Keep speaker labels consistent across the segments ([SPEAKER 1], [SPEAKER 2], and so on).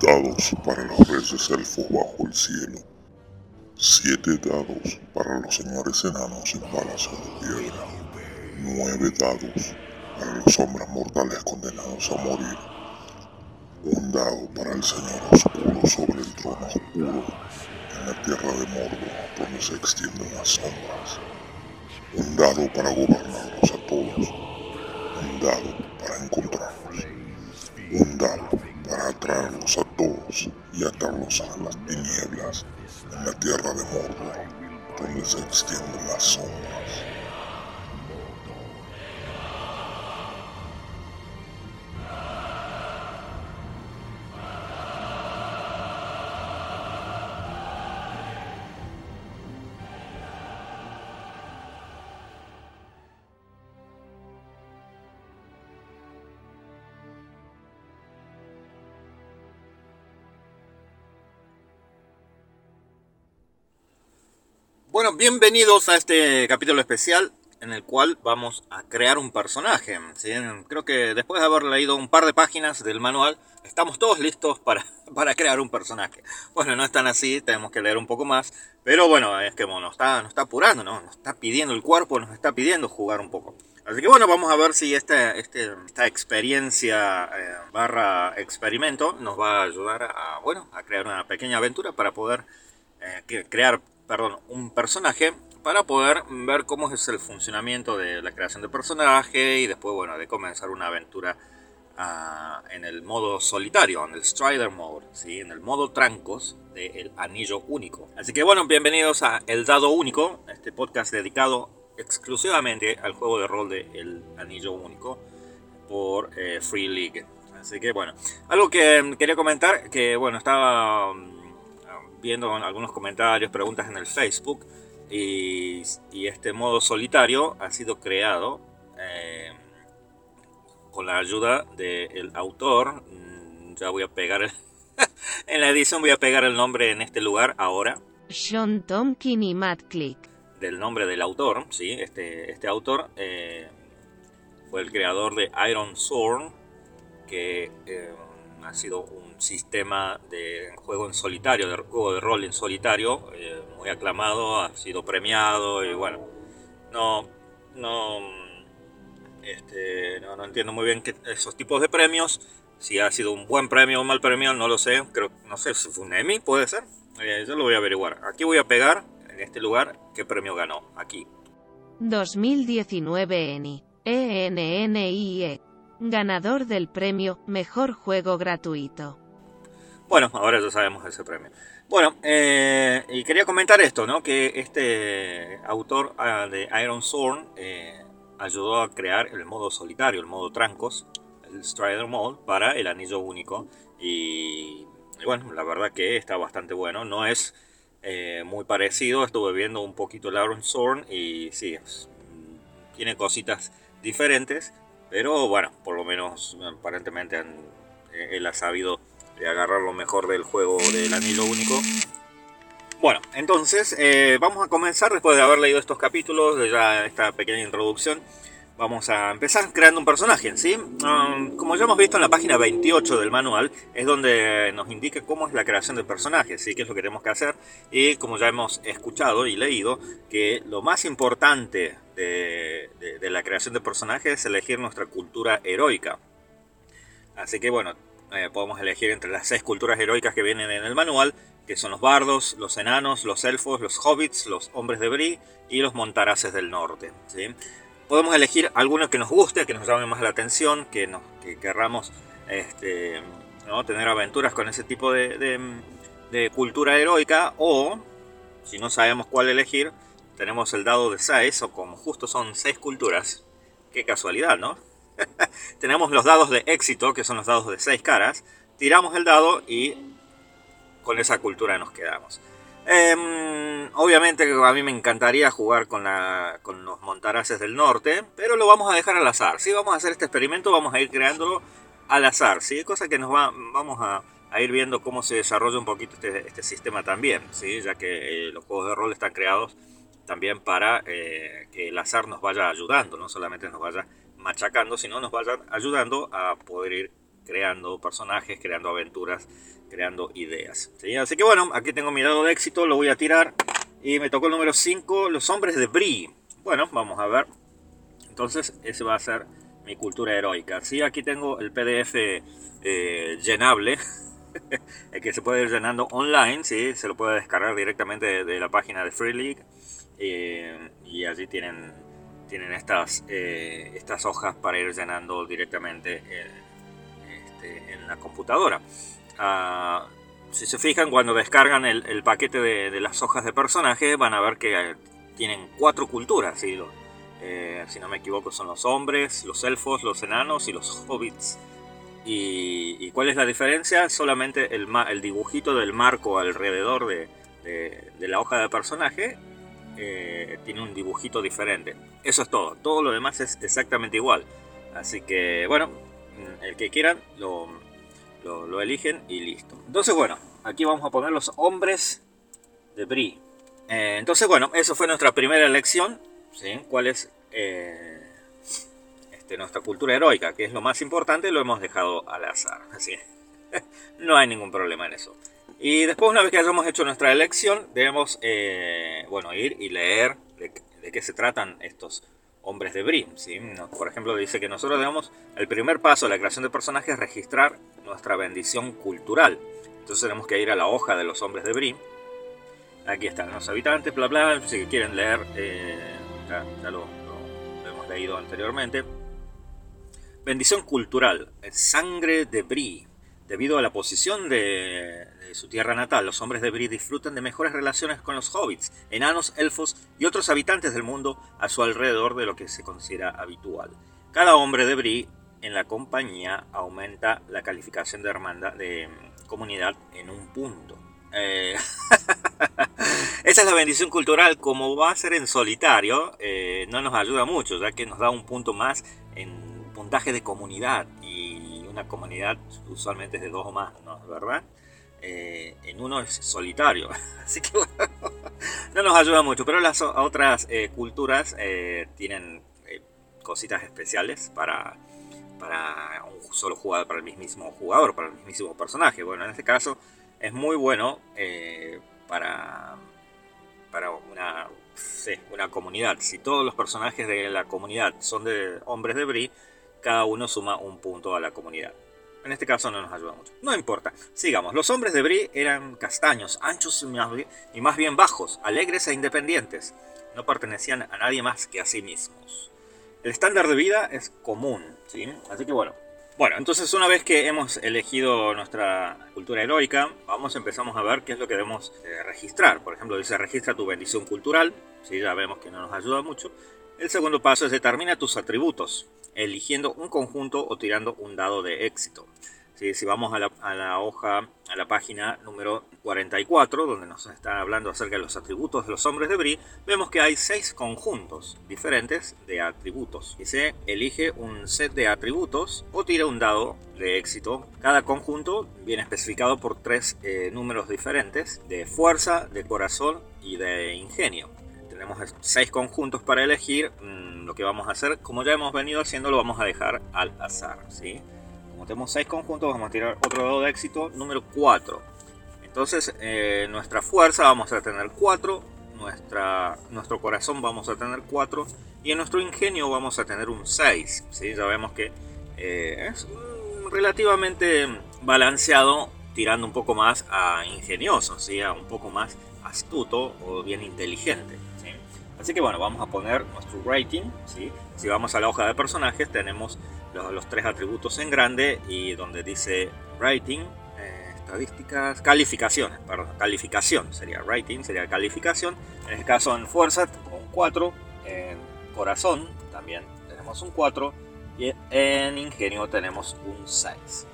[SPEAKER 1] dados para los reyes elfos bajo el cielo. Siete dados para los señores enanos en palacio de piedra. Nueve dados para los hombres mortales condenados a morir. Un dado para el señor oscuro sobre el trono oscuro en la tierra de Mordor donde se extienden las sombras. Un dado para gobernarlos a todos. Y atarlos a las tinieblas en la tierra de Mordor, donde se extienden las sombras.
[SPEAKER 2] Bienvenidos a este capítulo especial en el cual vamos a crear un personaje. ¿sí? Creo que después de haber leído un par de páginas del manual, estamos todos listos para, para crear un personaje. Bueno, no es tan así, tenemos que leer un poco más, pero bueno, es que bueno, nos, está, nos está apurando, ¿no? nos está pidiendo el cuerpo, nos está pidiendo jugar un poco. Así que bueno, vamos a ver si este, este, esta experiencia eh, barra experimento nos va a ayudar a, bueno, a crear una pequeña aventura para poder eh, crear perdón, un personaje para poder ver cómo es el funcionamiento de la creación de personaje y después, bueno, de comenzar una aventura uh, en el modo solitario, en el Strider Mode, ¿sí? en el modo trancos del anillo único. Así que, bueno, bienvenidos a El Dado Único, este podcast dedicado exclusivamente al juego de rol de El Anillo Único por eh, Free League. Así que, bueno, algo que quería comentar, que, bueno, estaba viendo algunos comentarios, preguntas en el Facebook y, este modo solitario ha sido creado eh, con la ayuda del autor. Mm, ya voy a pegar en la edición voy a pegar el nombre en este lugar ahora.
[SPEAKER 3] John Tomkin y Matt Click.
[SPEAKER 2] Del nombre del autor, sí, este, este autor eh, fue el creador de Iron Sword, que eh, ha sido un sistema de juego en solitario, de juego de rol en solitario, eh, muy aclamado, ha sido premiado y bueno, no, no, este, no, entiendo muy bien esos tipos de premios, si ha sido un buen premio o un mal premio, no lo sé, creo, no sé si fue un Emmy, puede ser, eh, yo lo voy a averiguar. Aquí voy a pegar, en este lugar, qué premio ganó, aquí.
[SPEAKER 3] 2019 ENI, ENNIE, ganador del premio Mejor Juego Gratuito.
[SPEAKER 2] Bueno, ahora ya sabemos ese premio. Bueno, eh, y quería comentar esto, ¿no? Que este autor ah, de Iron Sword eh, ayudó a crear el modo solitario, el modo trancos, el Strider Mode, para el anillo único. Y, bueno, la verdad que está bastante bueno. No es eh, muy parecido, estuve viendo un poquito el Iron Sword y sí, tiene cositas diferentes. Pero bueno, por lo menos aparentemente él ha sabido agarrar lo mejor del juego del anillo único. Bueno, entonces eh, vamos a comenzar después de haber leído estos capítulos, de ya esta pequeña introducción. Vamos a empezar creando un personaje, ¿sí? Um, como ya hemos visto en la página 28 del manual, es donde nos indica cómo es la creación del personaje, ¿sí? Qué es lo que tenemos que hacer. Y como ya hemos escuchado y leído, que lo más importante de, de la creación de personaje es elegir nuestra cultura heroica. Así que bueno, eh, podemos elegir entre las seis culturas heroicas que vienen en el manual, que son los bardos, los enanos, los elfos, los hobbits, los hombres de Bri y los montaraces del norte. ¿sí? Podemos elegir alguno que nos guste, que nos llame más la atención, que, nos, que querramos este, ¿no? tener aventuras con ese tipo de, cultura heroica, o si no sabemos cuál elegir, tenemos el dado de 6, o como justo son seis culturas, qué casualidad, ¿no? Tenemos los dados de éxito, que son los dados de 6 caras. Tiramos el dado y con esa cultura nos quedamos. Em, obviamente a mí me encantaría jugar con, los montaraces del norte, pero lo vamos a dejar al azar. Si vamos a hacer este experimento, vamos a ir creándolo al azar, ¿sí? Cosa que nos va, vamos a, ir viendo cómo se desarrolla un poquito este, este sistema también, ¿sí? Ya que eh, los juegos de rol están creados también para eh, que el azar nos vaya ayudando, no solamente nos vaya machacando, sino nos vayan ayudando a poder ir creando personajes, creando aventuras, creando ideas. Así que bueno, aquí tengo mi dado de éxito, lo voy a tirar. Y me tocó el número 5, Los Hombres de Brie. Bueno, vamos a ver. Entonces, ese va a ser mi cultura heroica. Sí, aquí tengo el PDF eh, llenable, el que se puede ir llenando online, ¿sí? se lo puede descargar directamente de, la página de Free League. Eh, y allí tienen, tienen estas, eh, estas hojas para ir llenando directamente este, en la computadora. Ah, si se fijan, cuando descargan el, paquete de, las hojas de personaje, van a ver que tienen cuatro culturas. Eh, si no me equivoco, son los hombres, los elfos, los enanos y los hobbits. ¿Y, cuál es la diferencia? Solamente el, el dibujito del marco alrededor de, la hoja de personaje eh, tiene un dibujito diferente. Eso es todo. Todo lo demás es exactamente igual. Así que, bueno, el que quieran lo, lo, eligen y listo. Entonces, bueno, aquí vamos a poner los hombres de Brie. Eh, entonces, bueno, eso fue nuestra primera elección. ¿sí? ¿Cuál es eh, este, nuestra cultura heroica? Que es lo más importante, lo hemos dejado al azar. Así no hay ningún problema en eso. Y después, una vez que hayamos hecho nuestra elección, debemos, eh, bueno, ir y leer de, de qué se tratan estos hombres de Brim. ¿sí? Por ejemplo, dice que nosotros debemos, el primer paso de la creación de personajes es registrar nuestra bendición cultural. Entonces tenemos que ir a la hoja de los hombres de Brim. Aquí están los habitantes, bla bla. Si quieren leer, eh, ya, lo, hemos leído anteriormente. Bendición cultural, sangre de Brie. Debido a la posición de, su tierra natal, los hombres de Brie disfrutan de mejores relaciones con los hobbits, enanos, elfos y otros habitantes del mundo a su alrededor de lo que se considera habitual. Cada hombre de Brie en la compañía aumenta la calificación de hermandad de comunidad en un punto. Eh, esa es la bendición cultural. Como va a ser en solitario, eh, no nos ayuda mucho, ya que nos da un punto más en puntaje de comunidad. Y una comunidad usualmente es de dos o más, ¿no? ¿verdad? Eh, en uno es solitario. Así que no nos ayuda mucho. Pero las otras eh, culturas eh, tienen cositas especiales para, para un solo jugador, para el mismo jugador, para el mismo personaje. Bueno, en este caso es muy bueno para, para una, una comunidad. Si todos los personajes de la comunidad son de hombres de Brie, cada uno suma un punto a la comunidad. En este caso no nos ayuda mucho. No importa. Sigamos. Los hombres de Brie eran castaños, anchos y más bien bajos, alegres e independientes. No pertenecían a nadie más que a sí mismos. El estándar de vida es común, ¿sí? Así que bueno. Bueno, entonces una vez que hemos elegido nuestra cultura heroica, vamos empezamos a ver qué es lo que debemos eh, registrar. Por ejemplo, dice registra tu bendición cultural, ¿sí? ya vemos que no nos ayuda mucho. El segundo paso es determina tus atributos eligiendo un conjunto o tirando un dado de éxito. Si vamos a la, hoja, a la página número 44, donde nos está hablando acerca de los atributos de los hombres de Brie, vemos que hay seis conjuntos diferentes de atributos. Y se elige un set de atributos o tira un dado de éxito. Cada conjunto viene especificado por tres eh, números diferentes de fuerza, de corazón y de ingenio tenemos seis conjuntos para elegir, mm, lo que vamos a hacer, como ya hemos venido haciendo, lo vamos a dejar al azar. ¿sí? Como tenemos seis conjuntos, vamos a tirar otro dado de éxito, número 4. Entonces, eh, nuestra fuerza vamos a tener 4, nuestra, nuestro corazón vamos a tener 4 y en nuestro ingenio vamos a tener un 6. ¿sí? Ya vemos que eh, es relativamente balanceado, tirando un poco más a ingenioso, ¿sí? un poco más astuto o bien inteligente. Así que bueno, vamos a poner nuestro rating. Si vamos a la hoja de personajes, tenemos los, tres atributos en grande y donde dice rating, eh, estadísticas, calificaciones, perdón, calificación sería rating, sería calificación. En este caso en fuerza, un 4, en corazón también tenemos un 4 y en ingenio tenemos un 6.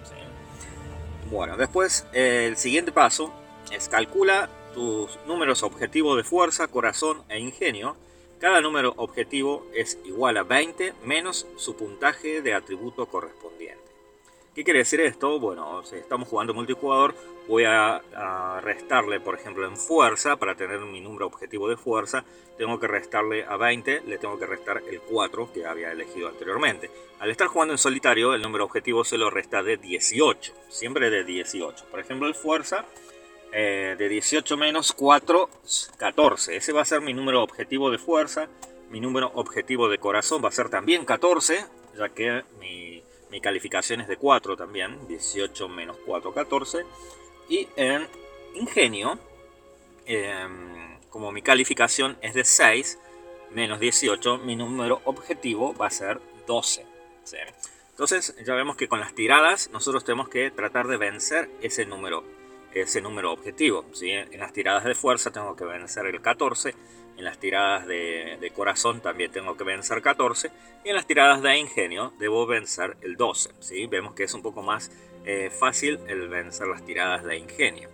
[SPEAKER 2] Bueno, después el siguiente paso es calcula tus números objetivos de fuerza, corazón e ingenio, cada número objetivo es igual a 20 menos su puntaje de atributo correspondiente. ¿Qué quiere decir esto? Bueno, si estamos jugando multijugador, voy a, restarle, por ejemplo, en fuerza, para tener mi número objetivo de fuerza, tengo que restarle a 20, le tengo que restar el 4 que había elegido anteriormente. Al estar jugando en solitario, el número objetivo se lo resta de 18, siempre de 18. Por ejemplo, el fuerza, eh, de 18 menos 4, 14. Ese va a ser mi número objetivo de fuerza. Mi número objetivo de corazón va a ser también 14, ya que mi mi calificación es de 4 también, 18 menos 4, 14. Y en ingenio, em, como mi calificación es de 6 menos 18, mi número objetivo va a ser 12. Entonces ya vemos que con las tiradas nosotros tenemos que tratar de vencer ese número, ese número objetivo. ¿sí? En las tiradas de fuerza tengo que vencer el 14 en las tiradas de, corazón también tengo que vencer 14. Y en las tiradas de ingenio debo vencer el 12. ¿sí? Vemos que es un poco más eh, fácil el vencer las tiradas de ingenio.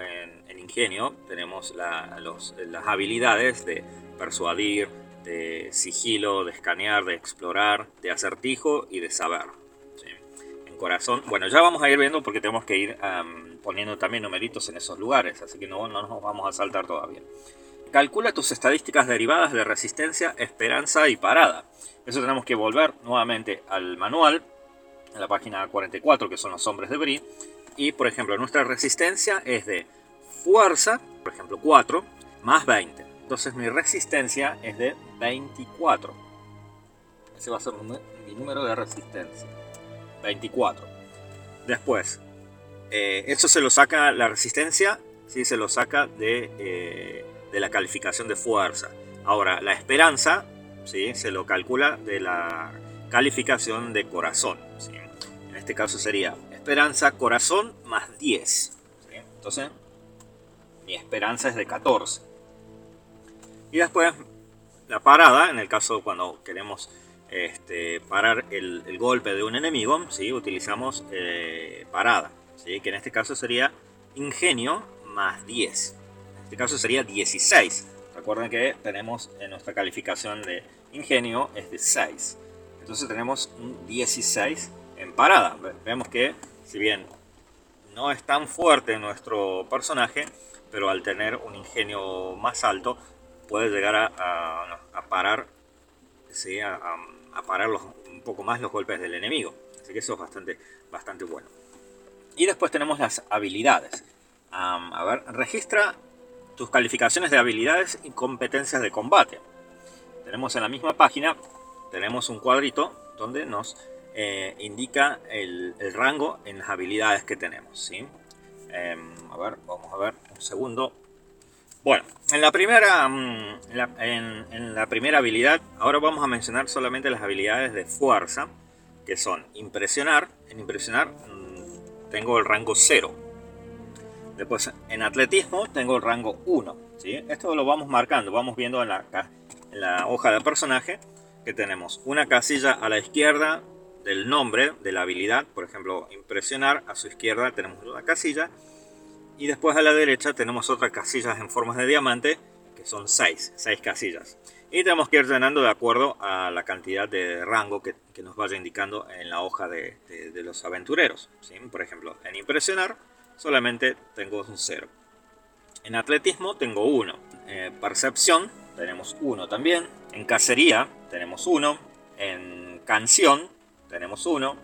[SPEAKER 2] en, ingenio tenemos las habilidades de persuadir, de sigilo, de escanear, de explorar, de acertijo y de saber. Corazón, bueno, ya vamos a ir viendo porque tenemos que ir poniendo también numeritos en esos lugares, así que no, no nos vamos a saltar todavía. Calcula tus estadísticas derivadas de resistencia, esperanza y parada. Eso tenemos que volver nuevamente al manual, en la página 44, que son los hombres de Brie. Y, por ejemplo, nuestra resistencia es de fuerza, por ejemplo, 4, más 20. Entonces mi resistencia es de 24. Ese va a ser mi número de resistencia. 24. Después, eh, eso se lo saca la resistencia, ¿sí? se lo saca de... Eh, de la calificación de fuerza. Ahora, la esperanza ¿sí? se lo calcula de la calificación de corazón. En este caso sería esperanza corazón más 10. Entonces, mi esperanza es de 14. Y después, la parada, en el caso cuando queremos este, parar el, golpe de un enemigo, ¿sí? utilizamos eh, parada, ¿sí? que en este caso sería ingenio más 10 este caso sería 16. Recuerden que tenemos en nuestra calificación de ingenio es de 6. Entonces tenemos un 16 en parada. Vemos que si bien no es tan fuerte nuestro personaje, pero al tener un ingenio más alto puede llegar a, parar, a, parar un poco más los golpes del enemigo. Así que eso es bastante, bastante bueno. Y después tenemos las habilidades. a ver, registra tus calificaciones de habilidades y competencias de combate. Tenemos en la misma página, tenemos un cuadrito donde nos eh, indica el, rango en las habilidades que tenemos. ¿sí? Em, a ver, vamos a ver un segundo. Bueno, en la primera, mm, en la primera habilidad, ahora vamos a mencionar solamente las habilidades de fuerza, que son impresionar. En impresionar mm, tengo el rango 0 Después en atletismo tengo el rango 1. ¿sí? Esto lo vamos marcando, vamos viendo en la, la hoja del personaje que tenemos una casilla a la izquierda del nombre de la habilidad, por ejemplo, impresionar, a su izquierda tenemos una casilla y después a la derecha tenemos otras casillas en formas de diamante que son 6, 6 casillas. Y tenemos que ir llenando de acuerdo a la cantidad de rango que, nos vaya indicando en la hoja de, de, los aventureros. ¿sí? Por ejemplo, en impresionar solamente tengo un 0. En atletismo tengo 1. En percepción tenemos 1 también. En cacería tenemos 1. En canción tenemos 1.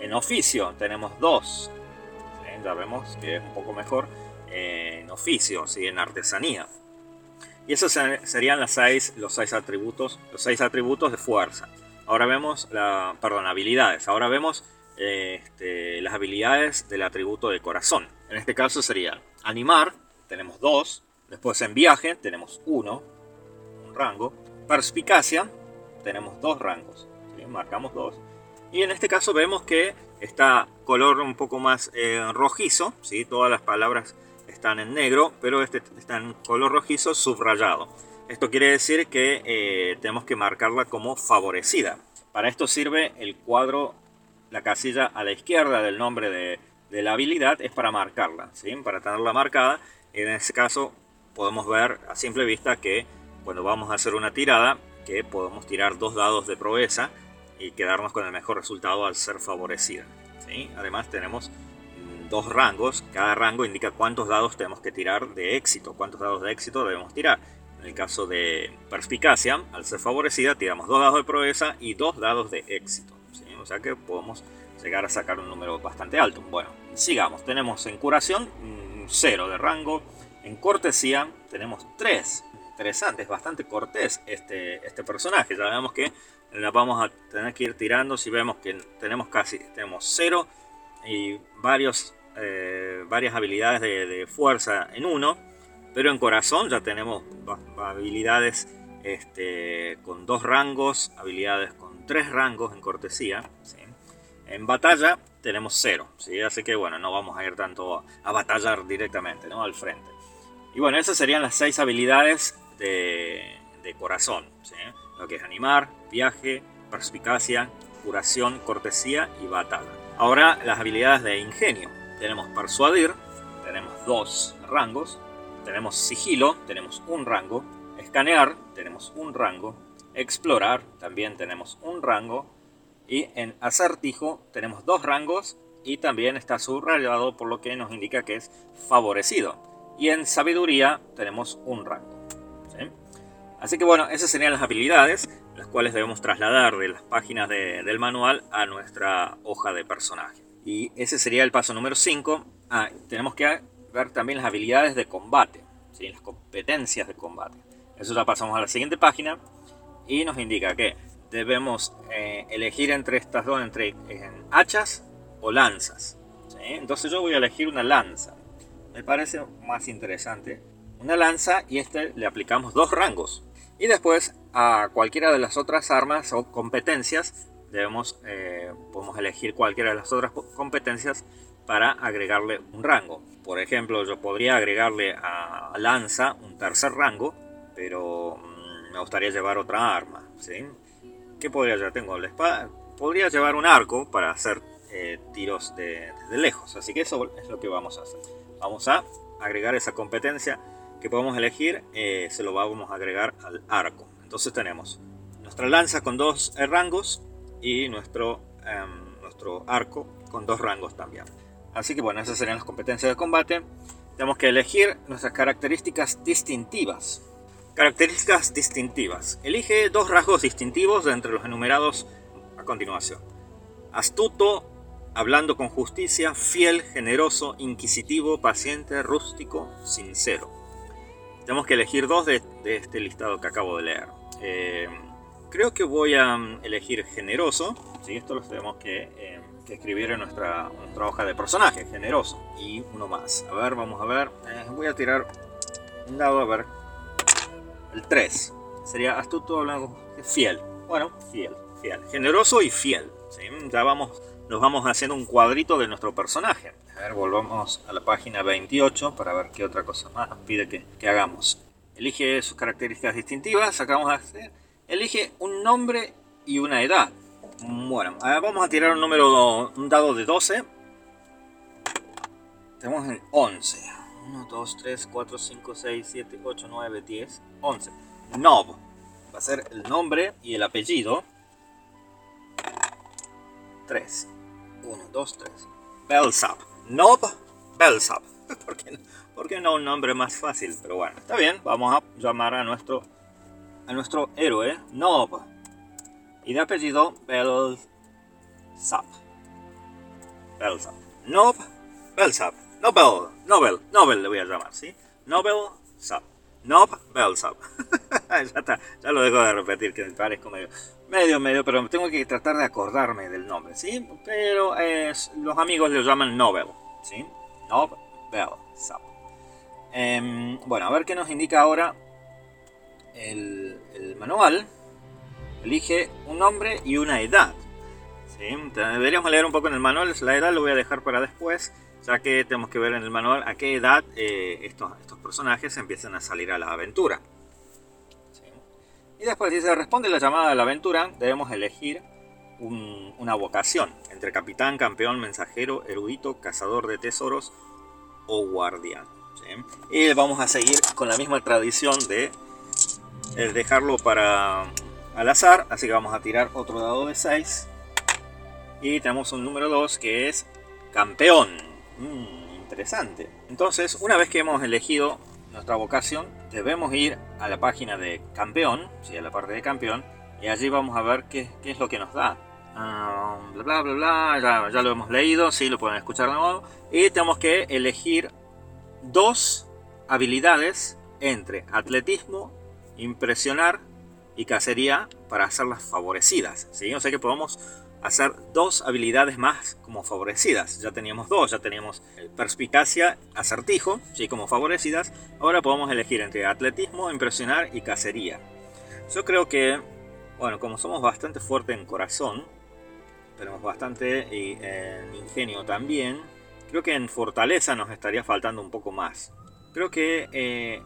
[SPEAKER 2] En oficio tenemos 2. Ya vemos que es un poco mejor en oficio, ¿sí? en artesanía. Y esos serían seis, los 6 atributos, los seis atributos de fuerza. Ahora vemos la, perdón, habilidades. Ahora vemos este, las habilidades del atributo de corazón. En este caso sería animar, tenemos dos. Después en viaje tenemos uno, un rango. Perspicacia, tenemos dos rangos. Marcamos dos. Y en este caso vemos que está color un poco más eh, rojizo. ¿sí? Todas las palabras están en negro, pero este está en color rojizo subrayado. Esto quiere decir que eh, tenemos que marcarla como favorecida. Para esto sirve el cuadro la casilla a la izquierda del nombre de, la habilidad es para marcarla, ¿sí? para tenerla marcada. En ese caso podemos ver a simple vista que cuando vamos a hacer una tirada, que podemos tirar dos dados de proeza y quedarnos con el mejor resultado al ser favorecida. Además tenemos dos rangos, cada rango indica cuántos dados tenemos que tirar de éxito, cuántos dados de éxito debemos tirar. En el caso de perspicacia, al ser favorecida, tiramos dos dados de proeza y dos dados de éxito. O sea que podemos llegar a sacar un número bastante alto. Bueno, sigamos. Tenemos en curación 0 de rango. En cortesía tenemos 3. Interesante, es bastante cortés este, este personaje. Ya vemos que la vamos a tener que ir tirando. Si vemos que tenemos casi tenemos 0 y varios, eh, varias habilidades de, fuerza en uno. Pero en corazón ya tenemos habilidades este, con dos rangos, habilidades con tres rangos en cortesía. En batalla tenemos cero, ¿sí? así que bueno, no vamos a ir tanto a batallar directamente, ¿no? Al frente. Y bueno, esas serían las seis habilidades de, corazón, Lo que es animar, viaje, perspicacia, curación, cortesía y batalla. Ahora las habilidades de ingenio. Tenemos persuadir, tenemos dos rangos, tenemos sigilo, tenemos un rango, escanear, tenemos un rango, explorar, también tenemos un rango, y en acertijo tenemos dos rangos y también está subrayado por lo que nos indica que es favorecido. Y en sabiduría tenemos un rango. Así que bueno, esas serían las habilidades, las cuales debemos trasladar de las páginas del manual a nuestra hoja de personaje. Y ese sería el paso número 5. Ah, tenemos que ver también las habilidades de combate, ¿sí? las competencias de combate. Eso ya pasamos a la siguiente página y nos indica que debemos eh, elegir entre estas dos, entre hachas o lanzas. Entonces yo voy a elegir una lanza. Me parece más interesante. Una lanza y este le aplicamos dos rangos. Y después a cualquiera de las otras armas o competencias debemos, eh, podemos elegir cualquiera de las otras competencias para agregarle un rango. Por ejemplo, yo podría agregarle a lanza un tercer rango, pero mm, me gustaría llevar otra arma. ¿sí? ¿Qué podría llevar? Tengo la espada. Podría llevar un arco para hacer eh, tiros de, lejos. Así que eso es lo que vamos a hacer. Vamos a agregar esa competencia que podemos elegir. Eh, se lo vamos a agregar al arco. Entonces tenemos nuestra lanza con dos eh, rangos y nuestro, em, nuestro arco con dos rangos también. Así que bueno, esas serían las competencias de combate. Tenemos que elegir nuestras características distintivas. Características distintivas. Elige dos rasgos distintivos de entre los enumerados a continuación. Astuto, hablando con justicia, fiel, generoso, inquisitivo, paciente, rústico, sincero. Tenemos que elegir dos de, este listado que acabo de leer. Eh, creo que voy a mm, elegir generoso. ¿sí? Esto lo tenemos que, eh, escribir en nuestra, nuestra, hoja de personaje, generoso. Y uno más. A ver, vamos a ver. Eh, voy a tirar un dado a ver el 3 sería astuto hablando fiel. Bueno, fiel, fiel. Generoso y fiel. Ya vamos, nos vamos haciendo un cuadrito de nuestro personaje. A ver, volvamos a la página 28 para ver qué otra cosa más pide que, hagamos. Elige sus características distintivas. Acabamos de hacer. Elige un nombre y una edad. Bueno, vamos a tirar un número, un dado de 12. Tenemos el 11. 1, 2, 3, 4, 5, 6, 7, 8, 9, 10, 11. Nob. Va a ser el nombre y el apellido. 3. 1, 2, 3. Belsap. Nob Belsap. ¿Por qué, no? ¿Por qué no un nombre más fácil? Pero bueno, está bien. Vamos a llamar a nuestro, a nuestro héroe Nob. Y de apellido Belsap. Belsap. Nob Belsap. Nobel, Nobel, Nobel le voy a llamar, ¿sí? Nobel Sub. Nobel Sub. ya ya lo dejo de repetir, que me parezco medio, medio, medio, pero tengo que tratar de acordarme del nombre, ¿sí? Pero los amigos lo llaman Nobel, ¿sí? Nobel Sub. Em, bueno, a ver qué nos indica ahora el, manual. Elige un nombre y una edad. ¿sí? Deberíamos leer un poco en el manual, la edad lo voy a dejar para después ya que tenemos que ver en el manual a qué edad eh, estos, estos, personajes empiezan a salir a la aventura. Y después, si se responde la llamada a la aventura, debemos elegir una vocación entre capitán, campeón, mensajero, erudito, cazador de tesoros o guardián. Y vamos a seguir con la misma tradición de dejarlo para, al azar, así que vamos a tirar otro dado de 6. Y tenemos un número 2 que es campeón. Mm, interesante. Entonces, una vez que hemos elegido nuestra vocación, debemos ir a la página de campeón, ¿sí? a la parte de campeón, y allí vamos a ver qué es lo que nos da. Ah, bla bla bla bla, ya, lo hemos leído, sí, lo pueden escuchar de nuevo. Y tenemos que elegir dos habilidades entre atletismo, impresionar y cacería para hacerlas favorecidas. ¿sí? O sea que podemos hacer dos habilidades más como favorecidas. Ya teníamos dos, ya teníamos perspicacia, acertijo, ¿sí? como favorecidas. Ahora podemos elegir entre atletismo, impresionar y cacería. Yo creo que, bueno, como somos bastante fuertes en corazón, tenemos bastante en ingenio también, creo que en fortaleza nos estaría faltando un poco más. Creo que eh,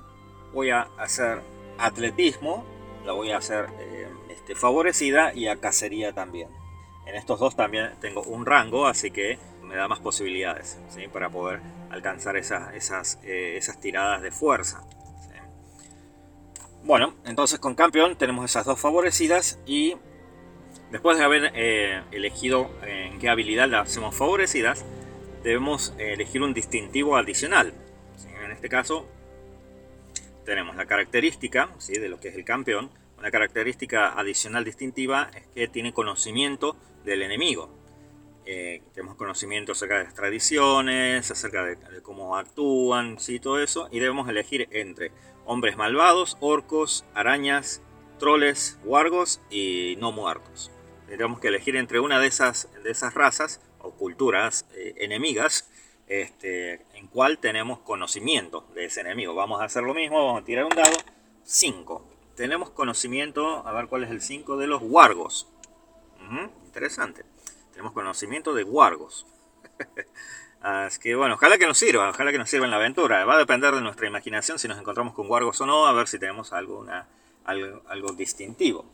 [SPEAKER 2] voy a hacer atletismo, la voy a hacer eh, este, favorecida y a cacería también. En estos dos también tengo un rango, así que me da más posibilidades ¿sí? para poder alcanzar esas, esas, eh, esas tiradas de fuerza. Bueno, entonces con campeón tenemos esas dos favorecidas y después de haber eh, elegido en qué habilidad las hacemos favorecidas, debemos elegir un distintivo adicional. En este caso tenemos la característica de lo que es el campeón. Una característica adicional distintiva es que tiene conocimiento del enemigo. Eh, tenemos conocimiento acerca de las tradiciones, acerca de, cómo actúan, ¿sí? todo eso, y debemos elegir entre hombres malvados, orcos, arañas, troles, wargos y no muertos. Tenemos que elegir entre una de esas, de esas razas o culturas eh, enemigas este, en cual tenemos conocimiento de ese enemigo. Vamos a hacer lo mismo, vamos a tirar un dado. 5. Tenemos conocimiento, a ver cuál es el 5 de los wargos. interesante. Tenemos conocimiento de wargos. Así que bueno, ojalá que nos sirva, ojalá que nos sirva en la aventura. Va a depender de nuestra imaginación si nos encontramos con wargos o no, a ver si tenemos algo, algo, distintivo.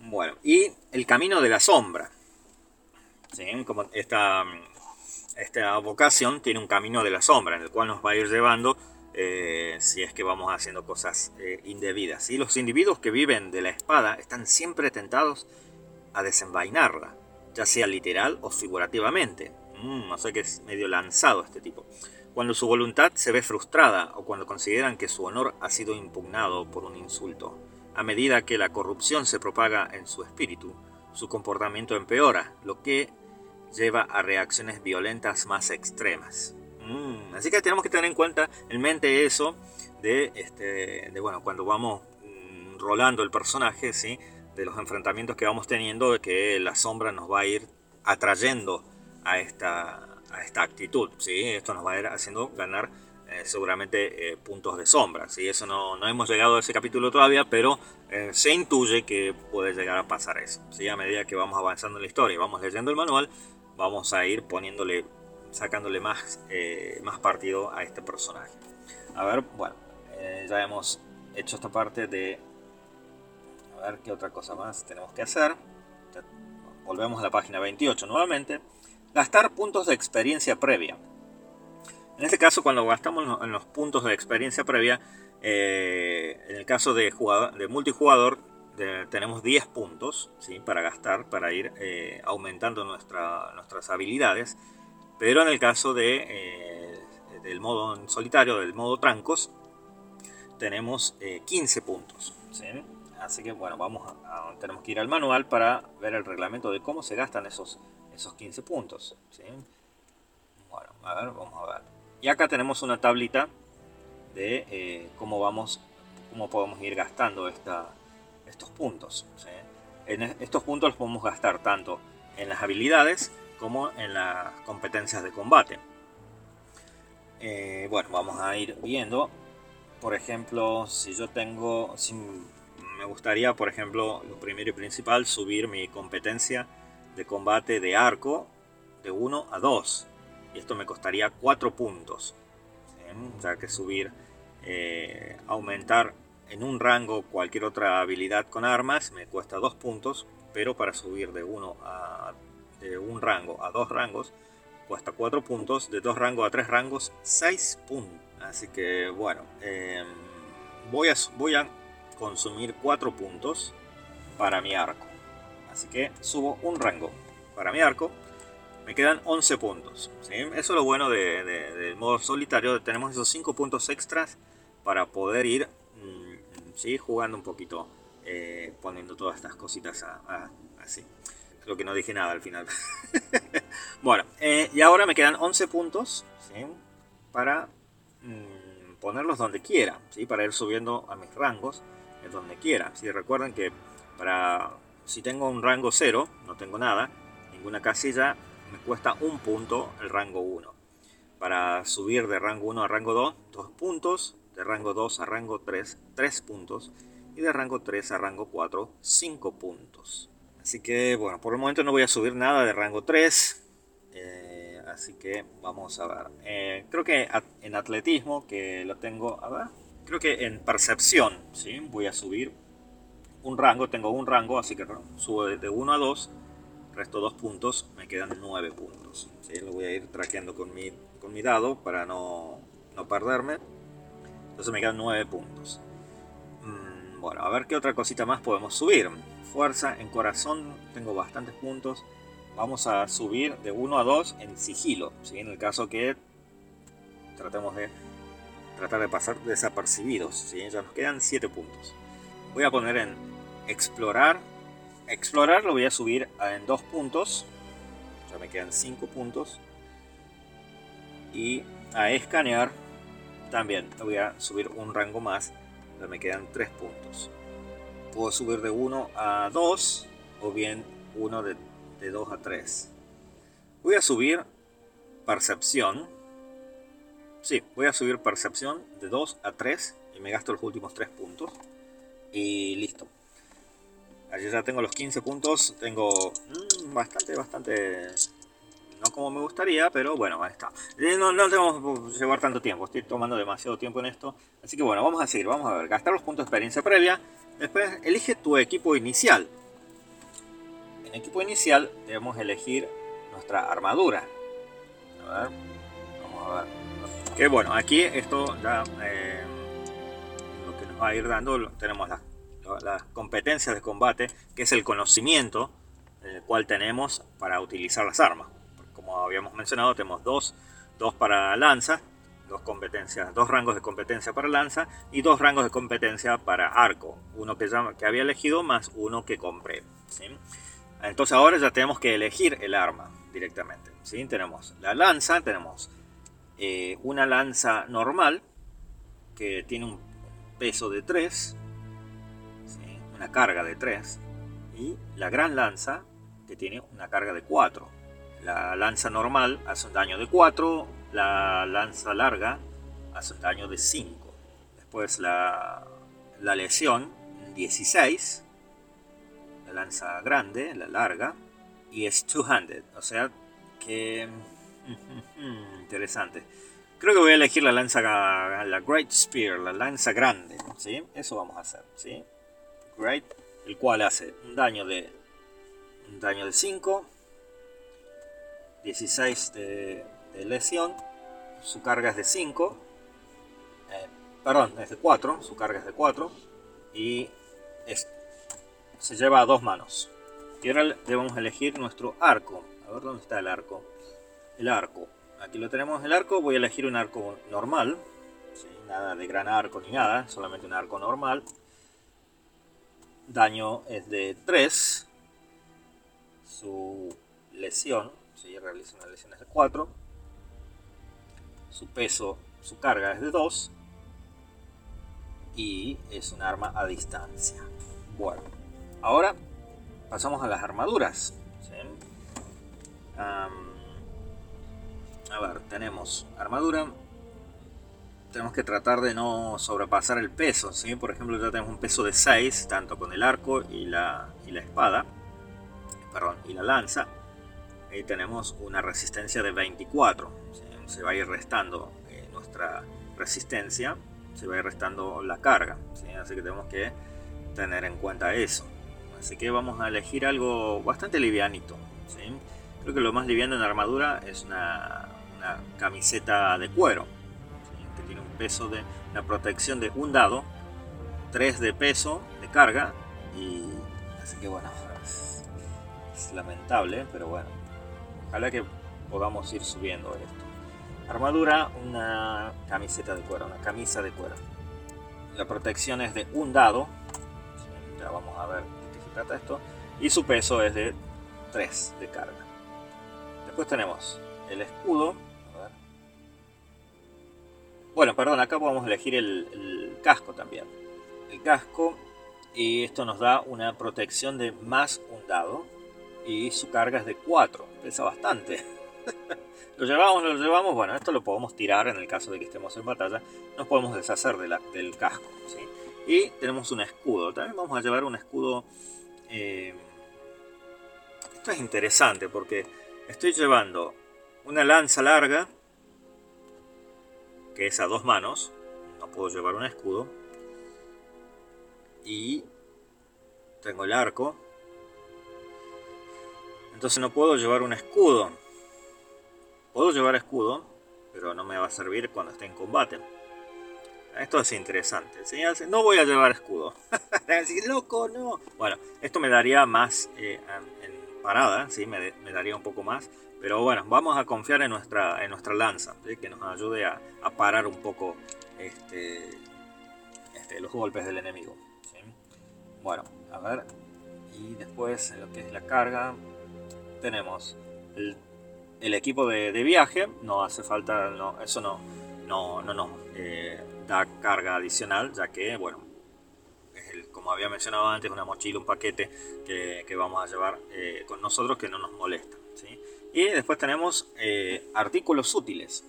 [SPEAKER 2] Bueno, y el camino de la sombra. Como esta esta vocación tiene un camino de la sombra en el cual nos va a ir llevando eh, si es que vamos haciendo cosas eh, indebidas. Y los individuos que viven de la espada están siempre tentados a desenvainarla, ya sea literal o figurativamente. Mm, no sé que es medio lanzado este tipo. Cuando su voluntad se ve frustrada o cuando consideran que su honor ha sido impugnado por un insulto. A medida que la corrupción se propaga en su espíritu, su comportamiento empeora, lo que lleva a reacciones violentas más extremas. Mm, así que tenemos que tener en cuenta en mente eso de, este, de bueno, cuando vamos mm, rolando el personaje, ¿sí? de los enfrentamientos que vamos teniendo, de que la sombra nos va a ir atrayendo a esta, a esta actitud. ¿sí? Esto nos va a ir haciendo ganar eh, seguramente eh, puntos de sombra. ¿sí? Eso no, no, hemos llegado a ese capítulo todavía, pero eh, se intuye que puede llegar a pasar eso. ¿sí? A medida que vamos avanzando en la historia y vamos leyendo el manual, vamos a ir poniéndole, sacándole más, más partido a este personaje. A ver, bueno, ya hemos hecho esta parte de... A ver qué otra cosa más tenemos que hacer. Volvemos a la página 28 nuevamente. Gastar puntos de experiencia previa. En este caso, cuando gastamos en los puntos de experiencia previa, eh, en el caso de, jugador, de multijugador, tenemos 10 puntos ¿sí? para gastar, para ir eh, aumentando nuestra, nuestras habilidades. Pero en el caso de, eh, del modo en solitario, del modo trancos, tenemos 15 eh, puntos. Así que bueno, vamos a, tenemos que ir al manual para ver el reglamento de cómo se gastan esos, esos 15 puntos. Bueno, a ver, vamos a ver. Y acá tenemos una tablita de cómo vamos, cómo podemos ir gastando estos puntos. En estos puntos los podemos gastar tanto en las habilidades como en las competencias de combate. Eh, bueno, vamos a ir viendo. Por ejemplo, si yo tengo, si me gustaría, por ejemplo, lo primero y principal, subir mi competencia de combate de arco de 1 a 2. Esto me costaría 4 puntos. Ya que subir, eh, aumentar en un rango cualquier otra habilidad con armas me cuesta 2 puntos, pero para subir de, uno a, de un rango a dos rangos cuesta 4 puntos, de 2 rangos a 3 rangos 6 puntos. Así que bueno, em, voy, a, voy a consumir 4 puntos para mi arco. Así que subo un rango para mi arco. Me quedan 11 puntos. Eso es lo bueno del modo solitario. Tenemos esos 5 puntos extras para poder ir mm, jugando un poquito. Eh, poniendo todas estas cositas así. Creo que no dije nada al final. bueno, eh, y ahora me quedan 11 puntos para mm, ponerlos donde quiera. ¿sí? Para ir subiendo a mis rangos donde quiera. Si recuerden que para si tengo un rango 0, no tengo nada, ninguna casilla, me cuesta un punto el rango 1. Para subir de rango 1 a rango 2, 2 puntos, de rango 2 a rango 3, 3 puntos, y de rango 3 a rango 4, 5 puntos. Así que, bueno, por el momento no voy a subir nada de rango 3. Eh, así que vamos a ver. Eh, creo que en atletismo, que lo tengo, a ver, creo que en percepción, ¿sí? Voy a subir un rango, tengo un rango, así que subo de 1 a 2, resto 2 puntos, me quedan 9 puntos. Lo voy a ir traqueando con mi, con mi dado para no, no perderme. Entonces me quedan 9 puntos. Mm, bueno, a ver qué otra cosita más podemos subir. Fuerza en corazón, tengo bastantes puntos. Vamos a subir de 1 a 2 en sigilo. ¿sí? En el caso que tratemos de tratar de pasar desapercibidos. ¿sí? Ya nos quedan 7 puntos. Voy a poner en explorar. Explorar lo voy a subir en 2 puntos. Ya me quedan 5 puntos. Y a escanear también voy a subir un rango más. Ya me quedan 3 puntos. Puedo subir de 1 a 2 o bien 1 de, de 2 a 3. Voy a subir percepción Sí, voy a subir percepción de 2 a 3 y me gasto los últimos 3 puntos. Y listo. Allí ya tengo los 15 puntos. Tengo mm, bastante, bastante... No como me gustaría, pero bueno, ahí está. Eh, no, no tengo que llevar tanto tiempo. Estoy tomando demasiado tiempo en esto. Así que bueno, vamos a seguir. Vamos a ver. Gastar los puntos de experiencia previa. Después elige tu equipo inicial. En equipo inicial debemos elegir nuestra armadura. A ver. Vamos a ver. Que bueno, aquí esto ya eh, lo que nos va a ir dando, tenemos las competencias de combate, que es el conocimiento el cual tenemos para utilizar las armas. Como habíamos mencionado, tenemos dos, dos para lanza, dos competencias, dos rangos de competencia para lanza y dos rangos de competencia para arco. Uno que, ya, que había elegido más uno que compré. Entonces ahora ya tenemos que elegir el arma directamente. ¿sí? Tenemos la lanza, tenemos eh, una lanza normal que tiene un peso de 3, una carga de 3, y la gran lanza que tiene una carga de 4. La lanza normal hace un daño de 4, la lanza larga hace un daño de 5. Después la, la lesión 16, la lanza grande, la larga, y es two-handed, o sea que Interesante. Creo que voy a elegir la lanza, la Great Spear, la lanza grande. ¿sí? Eso vamos a hacer. ¿sí? Great, el cual hace un daño de un daño de 5, 16 de, lesión, su carga es de 5, eh, perdón, es de 4, su carga es de 4 y se lleva a dos manos. Y ahora debemos elegir nuestro arco. A ver dónde está el arco el arco. Aquí lo tenemos el arco, voy a elegir un arco normal, nada de gran arco ni nada, solamente un arco normal. Daño es de 3. Su lesión, si realiza una lesión es de 4. Su peso, su carga es de 2. Y es un arma a distancia. Bueno, ahora pasamos a las armaduras. A ver, tenemos armadura. Tenemos que tratar de no sobrepasar el peso, ¿sí? Por ejemplo, ya tenemos un peso de 6, tanto con el arco y la, y la espada. Y la lanza. Ahí tenemos una resistencia de 24. Se va a ir restando eh, nuestra resistencia. Se va a ir restando la carga. Así que tenemos que tener en cuenta eso. Así que vamos a elegir algo bastante livianito. Creo que lo más liviano en armadura es una camiseta de cuero, peso de una protección de un dado, 3 de peso de carga y Así que bueno, es, lamentable, pero bueno. Ojalá que podamos ir subiendo esto. Armadura, una camiseta de cuero, una camisa de cuero. La protección es de un dado. Ya vamos a ver de qué se trata esto. Y su peso es de 3 de carga. Después tenemos el escudo. Bueno, perdón, acá podemos elegir el casco también. El casco y esto nos da una protección de más un dado y su carga es de 4, pesa bastante. lo llevamos, lo llevamos, bueno, esto lo podemos tirar en el caso de que estemos en batalla, nos podemos deshacer del casco. Y tenemos un escudo, también vamos a llevar un escudo... Eh, esto es interesante porque estoy llevando una lanza larga, que es a dos manos, no puedo llevar un escudo, y tengo el arco. Entonces no puedo llevar un escudo. Puedo llevar escudo, pero no me va a servir cuando esté en combate. Esto es interesante. No voy a llevar escudo. loco, no. Bueno, esto me daría más eh, en parada, ¿sí? Me, daría un poco más. Pero bueno, vamos a confiar en nuestra, en nuestra lanza, que nos ayude a, parar un poco este, este, los golpes del enemigo. Bueno, a ver. Y después en lo que es la carga, tenemos el, equipo de, viaje. No hace falta, no, eso no, no, no nos eh, da carga adicional, ya que, bueno, como había mencionado antes, una mochila, un paquete que, vamos a llevar eh, con nosotros que no nos molesta. Y después tenemos eh, artículos útiles.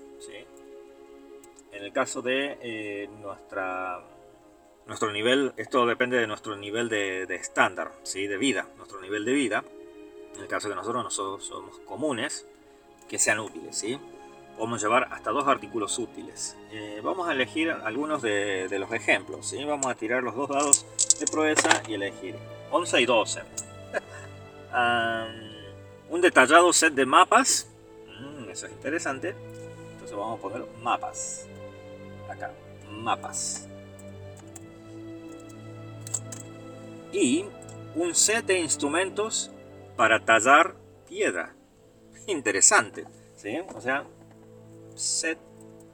[SPEAKER 2] En el caso de nuestra nuestro nivel, esto depende de nuestro nivel de, estándar, ¿sí? de vida, nuestro nivel de vida. En el caso de nosotros, nosotros somos comunes, que sean útiles, ¿sí? Podemos llevar hasta dos artículos útiles. Eh, vamos a elegir algunos de, los ejemplos, ¿sí? Vamos a tirar los dos dados de proeza y elegir 11 y 12. un detallado set de mapas, mm, eso es interesante. Entonces vamos a poner mapas. Acá, mapas. y un set de instrumentos para tallar piedra. Interesante, ¿sí? O sea, set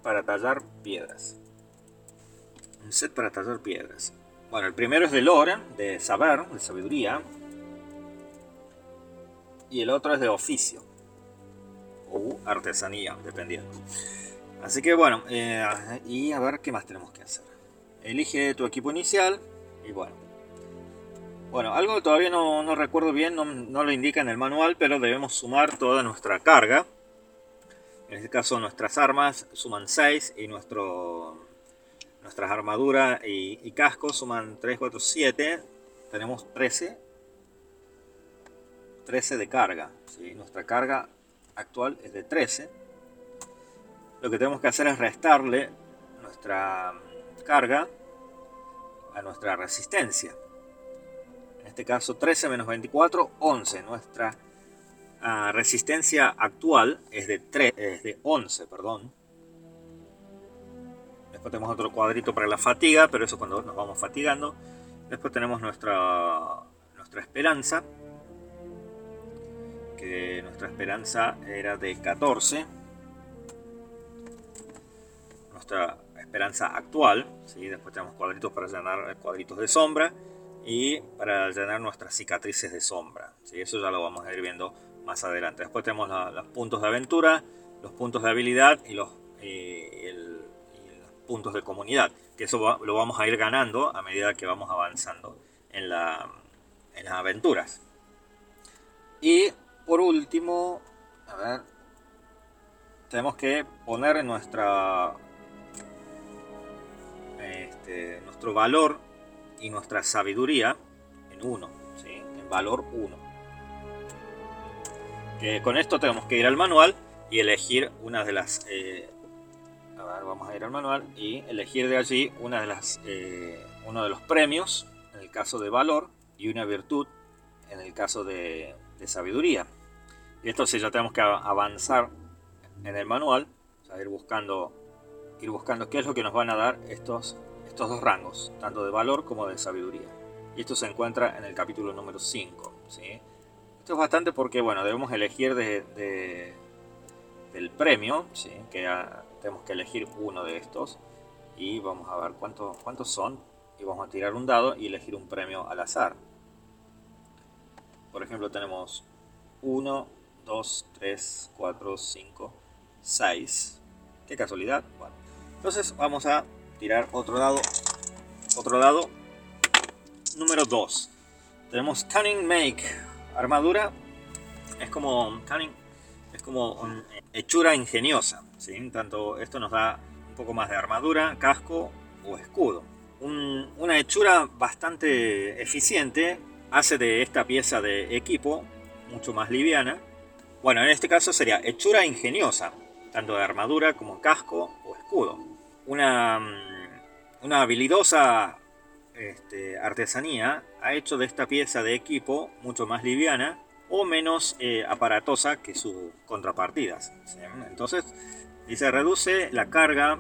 [SPEAKER 2] para tallar piedras. Un set para tallar piedras. Bueno, el primero es de lore, de saber, de sabiduría. Y el otro es de oficio. O artesanía, dependiendo. Así que bueno, eh, y a ver qué más tenemos que hacer. Elige tu equipo inicial. Y bueno, bueno, algo todavía no, recuerdo bien, no, lo indica en el manual, pero debemos sumar toda nuestra carga. En este caso nuestras armas suman 6 y nuestro, nuestras armaduras y, cascos suman 3, 4, 7. Tenemos 13. 13 de carga. Nuestra carga actual es de 13. Lo que tenemos que hacer es restarle nuestra carga a nuestra resistencia este caso 13 menos 24, 11. Nuestra ah, resistencia actual es de, 3, es de 11, perdón. Después tenemos otro cuadrito para la fatiga, pero eso cuando nos vamos fatigando. Después tenemos nuestra, nuestra esperanza, nuestra esperanza era de 14. Nuestra esperanza actual, ¿sí? después tenemos cuadritos para llenar cuadritos de sombra y para llenar nuestras cicatrices de sombra. ¿sí? Eso ya lo vamos a ir viendo más adelante. Después tenemos los puntos de aventura, los puntos de habilidad y los, puntos de comunidad, que eso lo vamos a ir ganando a medida que vamos avanzando en, la, en las aventuras. Y por último, a ver, tenemos que poner nuestra, este, nuestro valor y nuestra sabiduría en 1, en valor 1. Que con esto tenemos que ir al manual y elegir una de las... Eh, a ver, vamos a ir al manual y elegir de allí una de las, eh, uno de los premios, en el caso de valor, y una virtud, en el caso de, sabiduría. Y esto sí ya tenemos que avanzar en el manual, ir buscando, ir buscando qué es lo que nos van a dar estos estos dos rangos, tanto de valor como de sabiduría. y esto se encuentra en el capítulo número 5. ¿sí? Esto es bastante porque, bueno, debemos elegir de, del premio, ¿sí? que tenemos que elegir uno de estos y vamos a ver cuántos son y vamos a tirar un dado y elegir un premio al azar. Por ejemplo, tenemos 1, 2, 3, 4, 5, 6. Qué casualidad. Bueno, entonces vamos a tirar otro dado. Otro dado. Número 2. Tenemos Cunning Make. Armadura. Es como Cunning. Es como hechura ingeniosa. ¿sí? Tanto esto nos da un poco más de armadura, casco o escudo. una hechura bastante eficiente hace de esta pieza de equipo mucho más liviana. Bueno, en este caso sería hechura ingeniosa, tanto de armadura como casco o escudo. Una, mm, una habilidosa este, artesanía ha hecho de esta pieza de equipo mucho más liviana o menos eh, aparatosa que sus contrapartidas. Entonces, dice, reduce la carga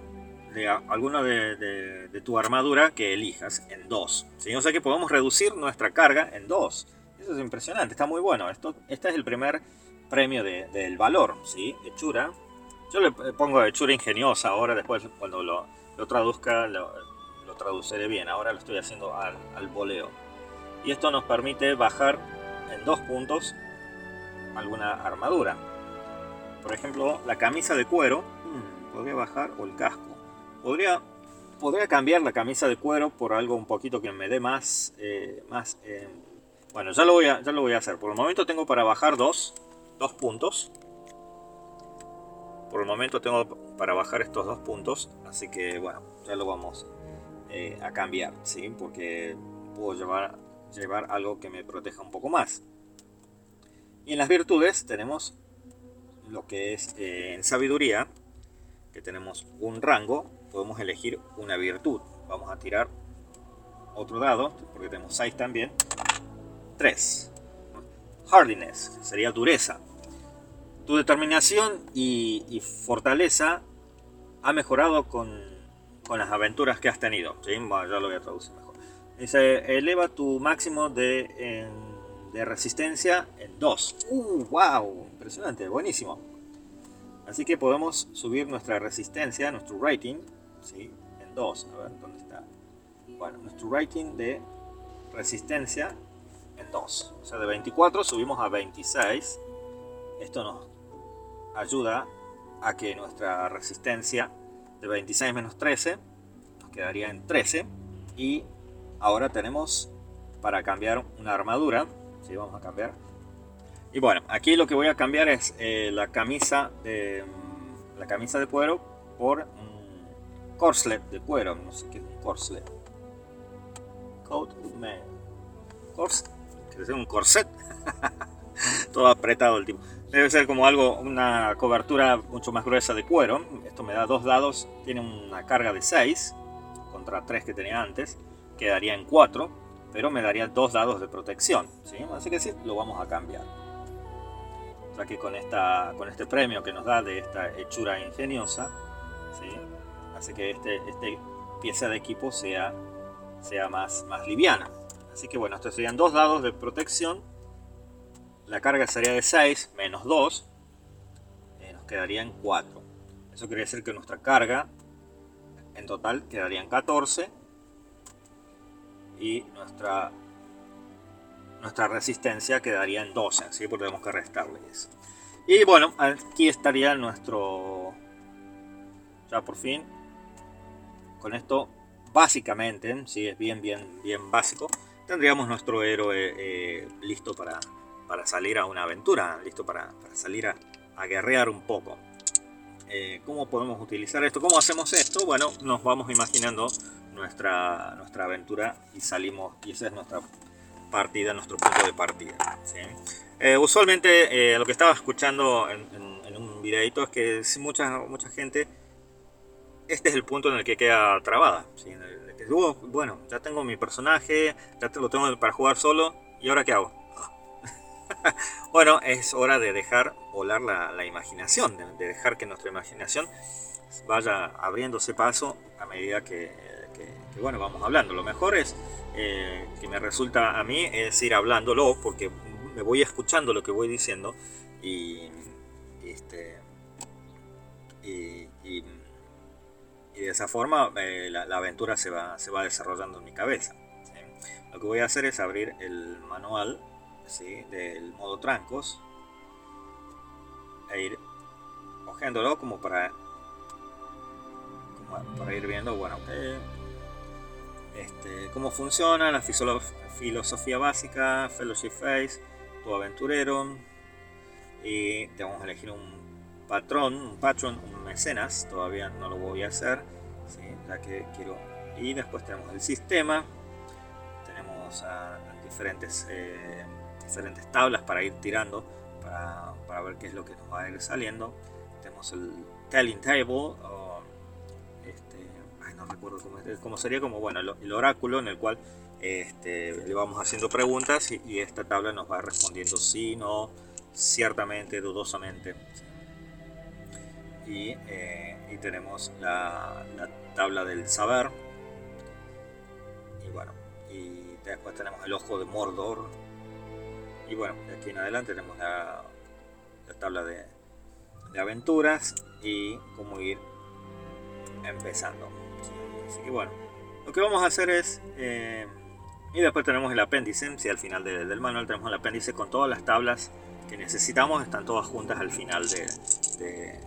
[SPEAKER 2] de alguna de, tu armadura que elijas en dos. ¿sí? O sea que podemos reducir nuestra carga en dos. Eso es impresionante, está muy bueno. Esto, este es el primer premio del valor, ¿sí? Hechura. Yo le pongo hechura ingeniosa ahora, después cuando lo, traduzca lo, traduciré bien. Ahora lo estoy haciendo al, al voleo. Y esto nos permite bajar en dos puntos alguna armadura. Por ejemplo, la camisa de cuero, hmm, podría bajar o el casco. Podría, podría cambiar la camisa de cuero por algo un poquito que me dé más... Eh, más eh, bueno, ya lo, voy a, ya lo voy a hacer. Por el momento tengo para bajar dos, dos puntos. Por el momento tengo para bajar estos dos puntos. Así que bueno, ya lo vamos eh, a cambiar. ¿sí? Porque puedo llevar, llevar algo que me proteja un poco más. Y en las virtudes tenemos lo que es en sabiduría, que tenemos un rango podemos elegir una virtud. Vamos a tirar otro dado, porque tenemos 6 también. 3. Hardiness, sería dureza. Tu determinación y, fortaleza ha mejorado con, con, las aventuras que has tenido. Bueno, ya lo voy a traducir mejor. Dice, eleva tu máximo de, de resistencia en 2. ¡Uh! ¡Wow! Impresionante, buenísimo. Así que podemos subir nuestra resistencia, nuestro rating, ¿sí? en 2. A ver, ¿dónde está? Bueno, nuestro rating de resistencia en 2. O sea, de 24 subimos a 26. Esto nos ayuda a que nuestra resistencia de 26 menos 13 nos quedaría en 13. Y ahora tenemos para cambiar una armadura. ¿sí? Vamos a cambiar. Y bueno, aquí lo que voy a cambiar es eh, la camisa de la camisa de cuero por corset de cuero, no sé qué es un corset. Coat man. Corset, debe ser un corset. Todo apretado el tipo. Debe ser como algo, una cobertura mucho más gruesa de cuero. Esto me da dos dados, tiene una carga de 6 contra 3 que tenía antes. Quedaría en 4, pero me daría dos dados de protección. ¿sí? Así que sí, lo vamos a cambiar. Sea que con, esta, con este premio que nos da de esta hechura ingeniosa, ¿sí? Hace que este, este pieza de equipo sea, sea más, más liviana. Así que bueno, estos serían dos dados de protección. La carga sería de 6 menos 2. Eh, nos quedarían 4. Eso quiere decir que nuestra carga en total quedarían 14. Y nuestra, nuestra resistencia quedaría en 12. Así que tenemos que restarle eso. Y bueno, aquí estaría nuestro... Ya por fin con esto, básicamente, si es bien, bien, bien básico, tendríamos nuestro héroe eh, listo para, para, salir a una aventura, listo para, salir a, guerrear un poco. Eh, ¿Cómo podemos utilizar esto? ¿Cómo hacemos esto? Bueno, nos vamos imaginando nuestra, nuestra aventura y salimos, y esa es nuestra partida, nuestro punto de partida. Eh, usualmente lo que estaba escuchando en, un videito es que mucha, mucha gente este es el punto en el que queda trabada. Oh, bueno, ya tengo mi personaje, ya lo tengo para jugar solo, ¿y ahora qué hago? bueno, es hora de dejar volar la, imaginación, de, dejar que nuestra imaginación vaya abriéndose paso a medida que, que, bueno, vamos hablando. Lo mejor es eh, que me resulta a mí es ir hablándolo porque me voy escuchando lo que voy diciendo y, este, y, de esa forma eh, la, aventura se va, se va desarrollando en mi cabeza. Lo que voy a hacer es abrir el manual del modo trancos e ir hojeándolo como para, para ir viendo bueno este, cómo funciona la filosofía básica, Fellowship Face, tu aventurero y tenemos que elegir un patrón, un patron, un mecenas, todavía no lo voy a hacer, ya que quiero y después tenemos el sistema, tenemos diferentes, eh, diferentes tablas para ir tirando para, para, ver qué es lo que nos va a ir saliendo. Tenemos el telling table, o este, no recuerdo cómo, sería, como bueno, el, oráculo en el cual este, le vamos haciendo preguntas y, esta tabla nos va respondiendo sí, no, ciertamente, dudosamente. Y, eh, y tenemos la, la, tabla del saber. Y bueno, y después tenemos el ojo de Mordor. Y bueno, de aquí en adelante tenemos la, la tabla de, de aventuras y cómo ir empezando. Así que bueno, lo que vamos a hacer es... Eh, y después tenemos el apéndice, si al final del manual tenemos el apéndice con todas las tablas que necesitamos, están todas juntas al final de,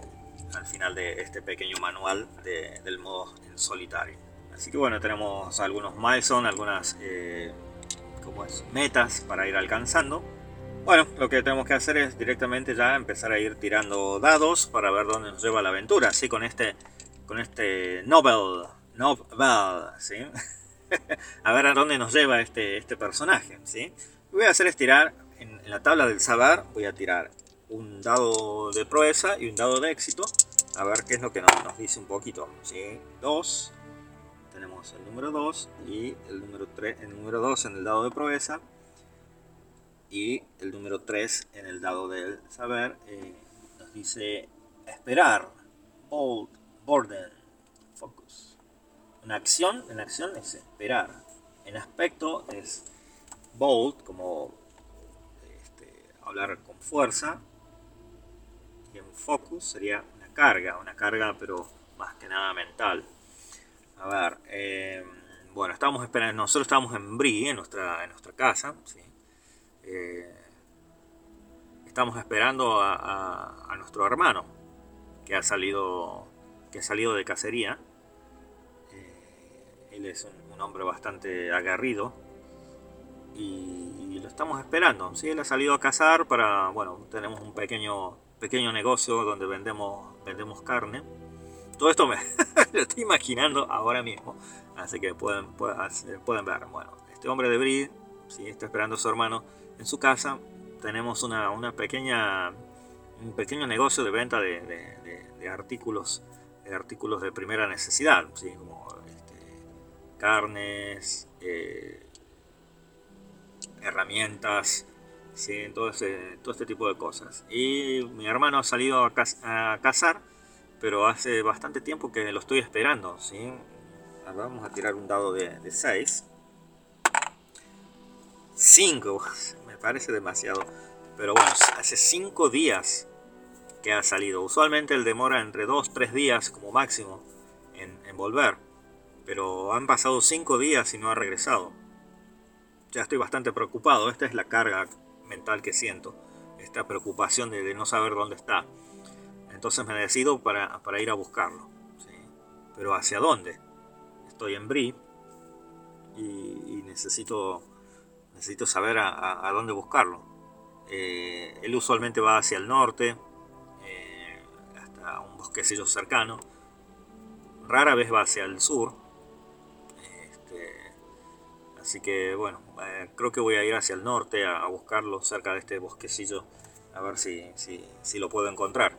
[SPEAKER 2] al final de este pequeño manual del modo en solitario. Así que bueno, tenemos algunos milestones, algunas eh, es? metas para ir alcanzando. Bueno, lo que tenemos que hacer es directamente ya empezar a ir tirando dados para ver dónde nos lleva la aventura. Así con este, con este novel, novel, ¿sí? a ver a dónde nos lleva este, este personaje, ¿sí? Voy a hacer es tirar en, la tabla del saber, voy a tirar un dado de proeza y un dado de éxito. A ver qué es lo que nos, dice un poquito, ¿sí? Dos, tenemos el número 2 y el número 3, el número 2 en el dado de proeza y el número 3 en el dado del saber eh, nos dice esperar, bold, borden, focus. En acción, en acción es esperar. En aspecto es bold, como este, hablar con fuerza. Y en focus sería una carga, una carga pero más que nada mental. A ver, eh, bueno, estamos esperando, nosotros estamos en Brie, en nuestra, en nuestra casa. Eh, estamos esperando a, nuestro hermano que ha salido que ha salido de cacería eh, él es un, hombre bastante agarrido y, lo estamos esperando ¿sí? él ha salido a cazar para bueno tenemos un pequeño pequeño negocio donde vendemos vendemos carne todo esto me lo estoy imaginando ahora mismo así que pueden pueden, ver bueno este hombre de Brie ¿sí? está esperando a su hermano en su casa tenemos una, una pequeña, un pequeño negocio de venta de, de, artículos, de artículos de primera necesidad, ¿sí? como este, carnes, eh, herramientas, ¿sí? este, todo este tipo de cosas. Y mi hermano ha salido a, cazar, pero hace bastante tiempo que lo estoy esperando. ¿sí? Vamos a tirar un dado de 6. 5 parece demasiado. Pero bueno, hace 5 días que ha salido. Usualmente él demora entre 2-3 días como máximo en, volver. Pero han pasado 5 días y no ha regresado. Ya estoy bastante preocupado. Esta es la carga mental que siento. Esta preocupación de, no saber dónde está. Entonces me decido para, para ir a buscarlo. Pero ¿hacia dónde? Estoy en Brie y necesito necesito saber a, dónde buscarlo. Eh, él usualmente va hacia el norte, eh, hasta un bosquecillo cercano. Rara vez va hacia el sur. Así que bueno, eh, creo que voy a ir hacia el norte a, buscarlo cerca de este bosquecillo, a ver si, si, lo puedo encontrar.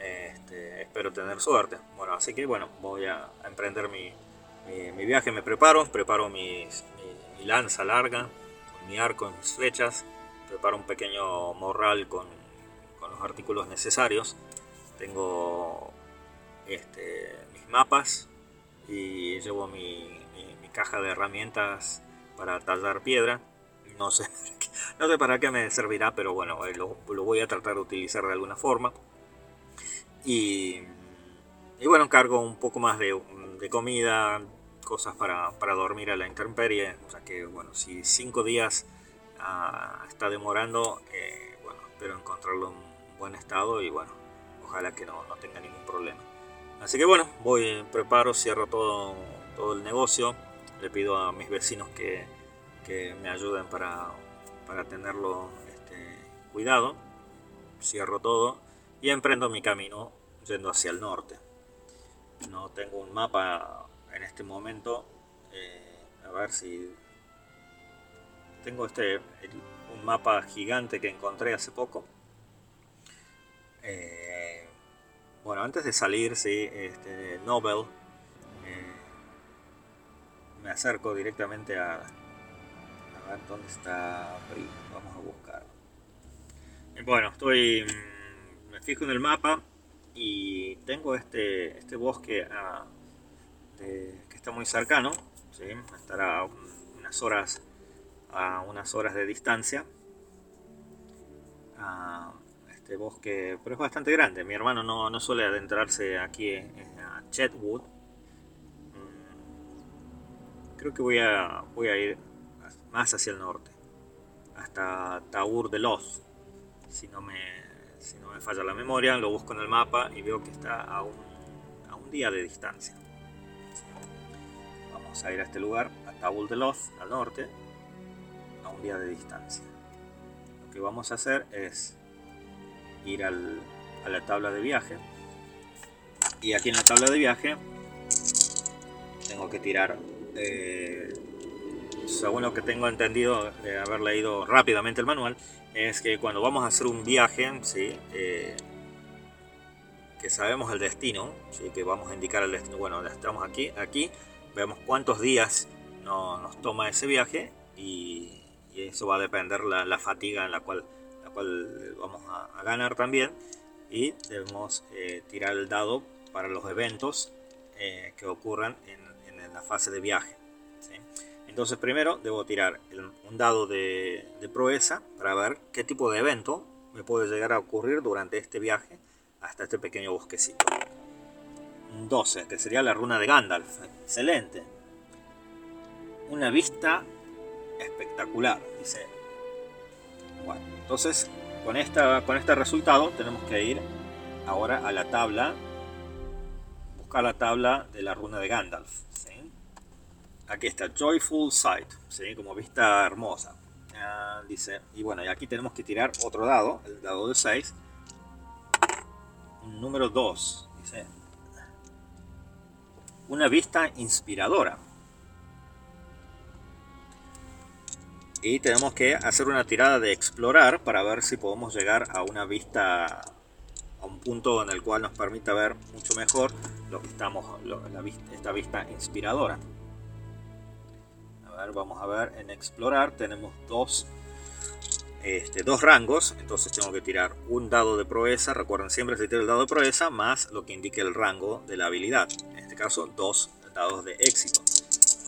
[SPEAKER 2] Este, espero tener suerte. Bueno, así que bueno, voy a, emprender mi, mi, viaje, me preparo, preparo mi lanza larga, mi arco, mis flechas, preparo un pequeño morral con, los artículos necesarios. Tengo este, mis mapas y llevo mi, caja de herramientas para tallar piedra. No sé, no sé para qué me servirá, pero bueno, eh, lo, voy a tratar de utilizar de alguna forma. Y, y bueno, cargo un poco más de, comida, cosas para, dormir a la intemperie. O sea que, bueno, si cinco días ah, está demorando, eh, bueno, espero encontrarlo en buen estado y bueno, ojalá que no, no tenga ningún problema. Así que bueno, voy, preparo, cierro todo, todo el negocio. Le pido a mis vecinos que, me ayuden para, tenerlo este, cuidado. Cierro todo y emprendo mi camino yendo hacia el norte. No tengo un mapa en este momento. Eh, a ver si tengo este un mapa gigante que encontré hace poco. Eh, bueno, antes de salir, sí, este, Nobel, eh, me acerco directamente a, ver dónde está Vamos a buscar. Bueno, estoy, mm, me fijo en el mapa y tengo este, este bosque ah, que está muy cercano, ¿sí? estará unas horas, a unas horas de distancia. Ah, este bosque, pero es bastante grande. Mi hermano no, no suele adentrarse aquí a Chetwood. Creo que voy a, voy a ir más hacia el norte, hasta Taur de Loz. Si no, me, falla la memoria, lo busco en el mapa y veo que está a un, a un día de distancia. Vamos a ir a este lugar, a Taur de Loz, al norte, a un día de distancia. Lo que vamos a hacer es ir a la tabla de viaje. Y aquí en la tabla de viaje tengo que tirar, eh, según lo que tengo entendido de haber leído rápidamente el manual, es que cuando vamos a hacer un viaje, ¿sí? Eh, que sabemos el destino, ¿sí? que vamos a indicar el destino, bueno, estamos aquí, aquí, vemos cuántos días nos toma ese viaje y, eso va a depender la, la fatiga en la cual cual vamos a, ganar también. Y debemos eh, tirar el dado para los eventos eh, que ocurran en, la fase de viaje. Entonces primero debo tirar un dado de, proeza para ver qué tipo de evento me puede llegar a ocurrir durante este viaje hasta este pequeño bosquecito. 12, que sería la runa de Gandalf. Excelente. Una vista espectacular, dice bueno, entonces con, esta, con este resultado tenemos que ir ahora a la tabla, buscar la tabla de la runa de Gandalf. Aquí está, Joyful Sight, ¿sí? como vista hermosa. Ah, dice, y bueno, aquí tenemos que tirar otro dado, el dado de 6. Número 2, dice, una vista inspiradora. y tenemos que hacer una tirada de explorar para ver si podemos llegar a una vista a un punto en el cual nos permita ver mucho mejor lo que estamos esta vista inspiradora vamos a ver en explorar tenemos dos este, dos rangos entonces tengo que tirar un dado de proeza recuerden siempre se tira el dado de proeza más lo que indique el rango de la habilidad en este caso dos dados de éxito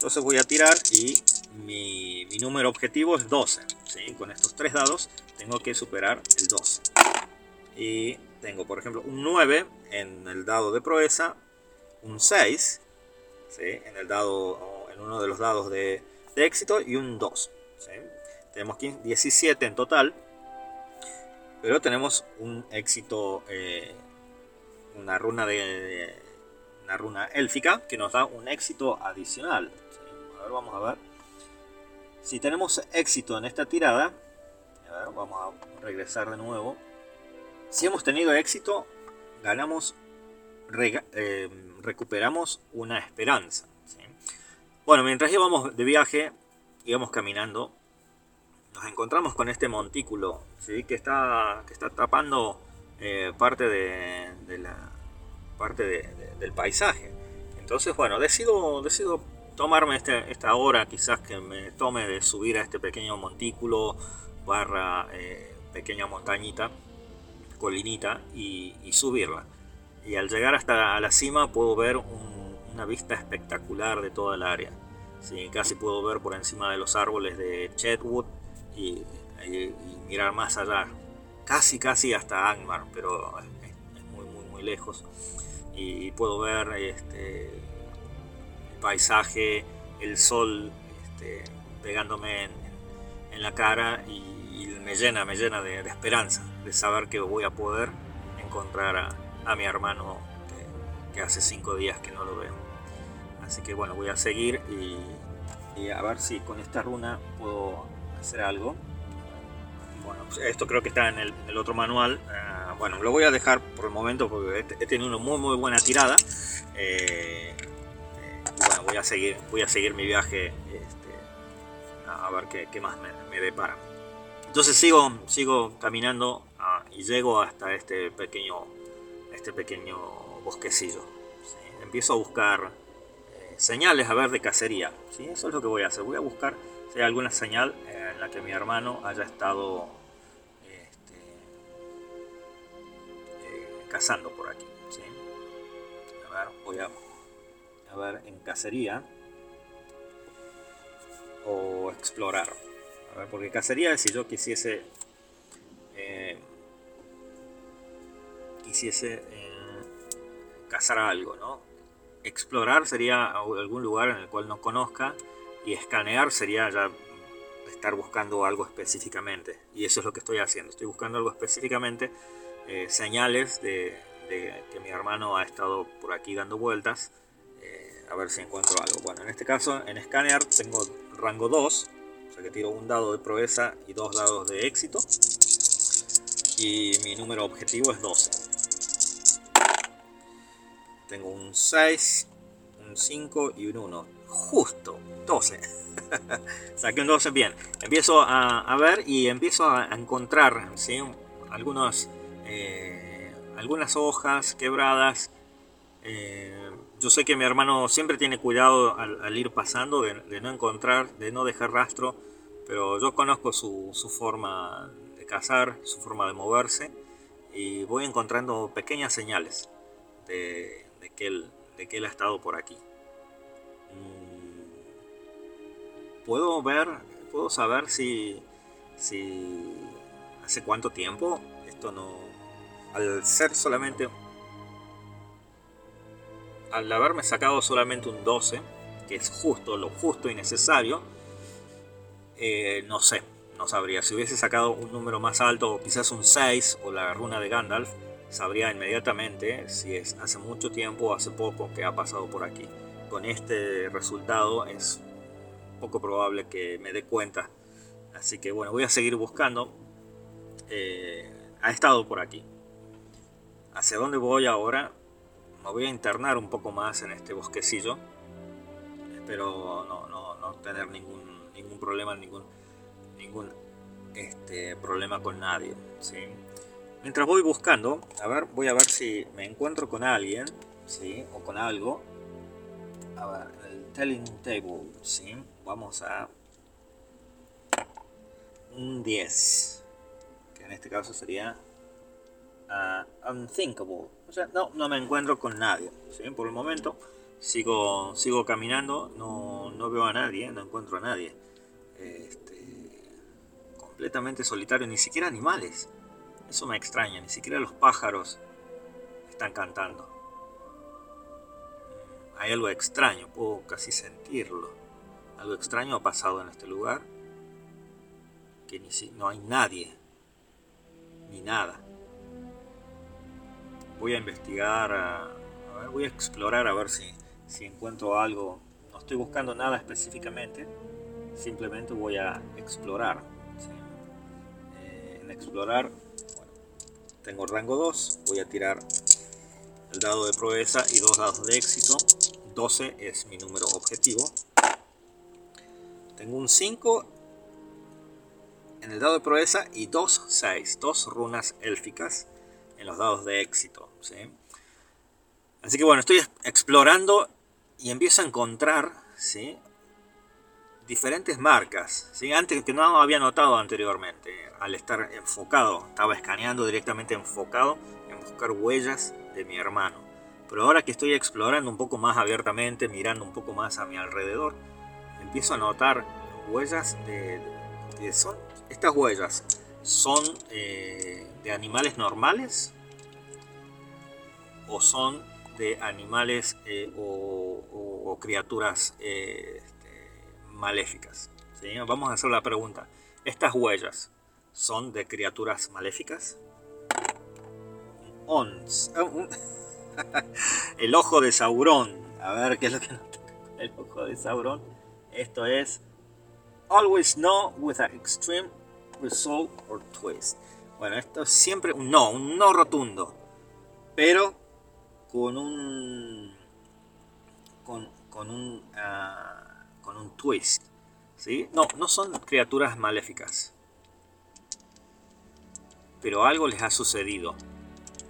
[SPEAKER 2] entonces voy a tirar y mi, número objetivo es 12. ¿sí? Con estos tres dados tengo que superar el 12. Y tengo, por ejemplo, un 9 en el dado de proeza, un 6 ¿sí? en, el dado, en uno de los dados de, éxito y un 2. Tenemos 17 en total, pero tenemos un éxito, eh, una runa de, una runa élfica que nos da un éxito adicional. A ver, vamos a ver. Si tenemos éxito en esta tirada, vamos a regresar de nuevo. Si hemos tenido éxito, ganamos, eh, recuperamos una esperanza. Bueno, mientras íbamos de viaje, íbamos caminando, nos encontramos con este montículo ¿sí? que, está, que está tapando eh, parte, de, la, parte del paisaje. Entonces, bueno, decido, decido tomarme este, esta hora quizás que me tome de subir a este pequeño montículo barra eh, pequeña montañita, colinita y, subirla. Y al llegar hasta la cima puedo ver una una vista espectacular de toda el área. Casi puedo ver por encima de los árboles de Chetwood y, mirar más allá. Casi, casi hasta Angmar, pero es, muy, muy, muy lejos. Y puedo ver este, el paisaje, el sol este, pegándome en, la cara y, me llena, me llena de, esperanza, de saber que voy a poder encontrar a, mi hermano que, hace cinco días que no lo veo. Así que bueno, voy a seguir y, a ver si con esta runa puedo hacer algo. Bueno, pues esto creo que está en el, otro manual. Ah, bueno, lo voy a dejar por el momento porque he, tenido una muy muy buena tirada. Eh, eh, voy a seguir, voy a seguir mi viaje este, a ver qué, más me, depara. Entonces sigo, sigo caminando ah, y llego hasta este pequeño, este pequeño bosquecillo. Empiezo a buscar señales a ver de cacería. ¿sí? Eso es lo que voy a hacer. Voy a buscar si hay alguna señal en la que mi hermano haya estado este, eh, cazando por aquí. A ver, voy a, a ver en cacería o explorar porque cacería si yo quisiese eh, quisiese eh, cazar algo, ¿no? Explorar sería algún lugar en el cual no conozca y escanear sería ya estar buscando algo específicamente. Y eso es lo que estoy haciendo. Estoy buscando algo específicamente, eh, señales de, que mi hermano ha estado por aquí dando vueltas. a ver si encuentro algo. Bueno, en este caso en escanear tengo rango 2 que tiro un dado de proeza y dos dados de éxito. Y mi número objetivo es 12. Tengo un 6, un 5 y un 1. Justo, 12. Saqué un 12 bien. Empiezo a, ver y empiezo a encontrar ¿sí? algunos, eh, algunas hojas quebradas. Eh, yo sé que mi hermano siempre tiene cuidado al, ir pasando de, de, no encontrar, de no dejar rastro pero yo conozco su, forma de cazar, su forma de moverse y voy encontrando pequeñas señales de, que, él, de que él ha estado por aquí. Mm, puedo ver, puedo saber si, si hace cuánto tiempo esto no, al ser solamente, al haberme sacado solamente un 12, que es justo, lo justo y necesario, eh, no sé, no sabría. Si hubiese sacado un número más alto, quizás un 6 o la runa de Gandalf, sabría inmediatamente si es hace mucho tiempo o hace poco que ha pasado por aquí. Con este resultado es poco probable que me dé cuenta. Así que bueno, voy a seguir buscando. Eh, ha estado por aquí. ¿Hacia dónde voy ahora? Me voy a internar un poco más en este bosquecillo. Espero no, no, no tener ningún ningún problema, ningún, ningún este, problema con nadie. ¿sí? Mientras voy buscando, a ver, voy a ver si me encuentro con alguien, ¿sí? O con algo. A ver, el telling table, ¿sí? Vamos a un 10, que en este caso sería uh, unthinkable. O sea, no, no me encuentro con nadie, ¿sí? Por el momento sigo, sigo caminando, no, no veo a nadie, no encuentro a nadie este, completamente solitario, ni siquiera animales. Eso me extraña, ni siquiera los pájaros están cantando. Hay algo extraño, puedo casi sentirlo. Algo extraño ha pasado en este lugar, que ni no hay nadie, ni nada. Voy a investigar, voy a explorar a ver si, si encuentro algo. No estoy buscando nada específicamente, simplemente voy a explorar. Eh, en explorar, tengo rango 2, voy a tirar el dado de proeza y dos dados de éxito. 12 es mi número objetivo. Tengo un 5 en el dado de proeza y dos 6, dos runas élficas en los dados de éxito. Así que bueno, estoy explorando y empiezo a encontrar ¿sí? Diferentes marcas, ¿sí? antes que no había notado anteriormente, al estar enfocado, estaba escaneando directamente enfocado en buscar huellas de mi hermano, Pero ahora que estoy explorando un poco más abiertamente, mirando un poco más a mi alrededor, empiezo a notar huellas de... son, estas huellas son eh, de animales normales o son de animales eh, o, criaturas eh, maléficas. Vamos a hacer la pregunta. ¿Estas huellas son de criaturas maléficas? Ons. El ojo de Sauron. A ver qué es lo que nos El ojo de Sauron. Esto es Always no with an extreme result or twist. Bueno, esto es siempre un no, un no rotundo. Pero con un. con, con un. Ah, con un twist. ¿Sí? No, no son criaturas maléficas. Pero algo les ha sucedido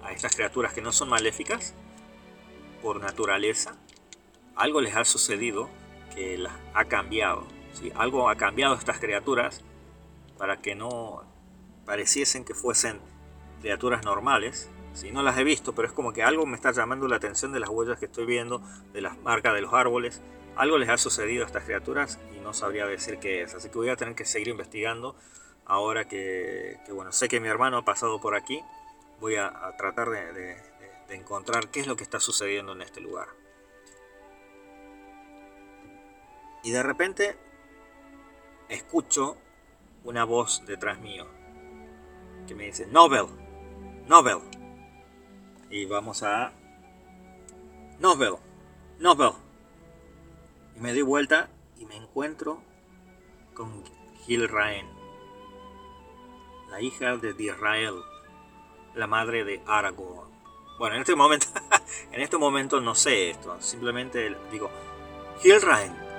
[SPEAKER 2] a estas criaturas que no son maléficas por naturaleza. Algo les ha sucedido que las ha cambiado. ¿sí? Algo ha cambiado a estas criaturas para que no pareciesen que fuesen criaturas normales. Si no las he visto, pero es como que algo me está llamando la atención de las huellas que estoy viendo, de las marcas de los árboles. Algo les ha sucedido a estas criaturas y no sabría decir qué es. Así que voy a tener que seguir investigando ahora que, bueno, sé que mi hermano ha pasado por aquí. Voy a, tratar de encontrar qué es lo que está sucediendo en este lugar. Y de repente escucho una voz detrás mío que me dice, Nobel, Nobel. Y vamos a... Nobel, Nobel. Me doy vuelta y me encuentro con Gil Raen, la hija de Israel, la madre de Aragorn. Bueno, en este momento, en este momento no sé esto, simplemente digo, Gil Raen,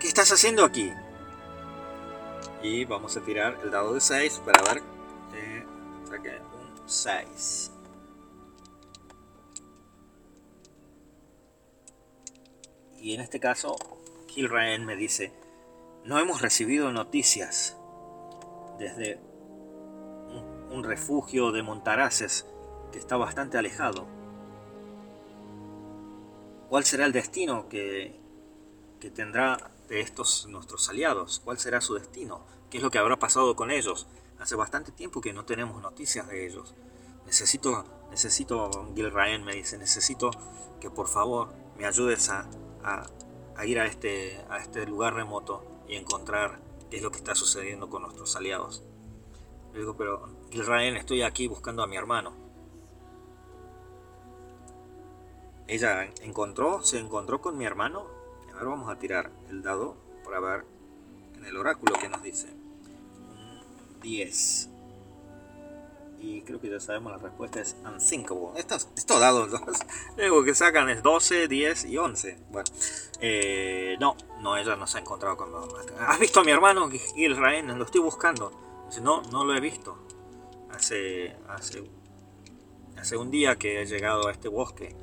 [SPEAKER 2] ¿Qué estás haciendo aquí? Y vamos a tirar el dado de 6 para ver eh, saque un 6. Y en este caso, Kilraen me dice, no hemos recibido noticias desde un, refugio de Montaraces que está bastante alejado. ¿Cuál será el destino que, que tendrá de estos nuestros aliados? ¿Cuál será su destino? ¿Qué es lo que habrá pasado con ellos? Hace bastante tiempo que no tenemos noticias de ellos. Necesito, necesito, Gil Ryan me dice, necesito que por favor me ayudes a, a, ir a este, a este lugar remoto y encontrar qué es lo que está sucediendo con nuestros aliados. Le digo, pero Ryan, estoy aquí buscando a mi hermano. Ella encontró, se encontró con mi hermano Ahora vamos a tirar el dado para ver en el oráculo que nos dice. 10. Y creo que ya sabemos la respuesta es unthinkable. Estos, estos dados, luego que sacan es 12, 10 y 11. Bueno, eh, no, no, ella no se ha encontrado con ¿Has visto a mi hermano Israel? Lo estoy buscando. Dice, no, no lo he visto. Hace, hace, hace un día que he llegado a este bosque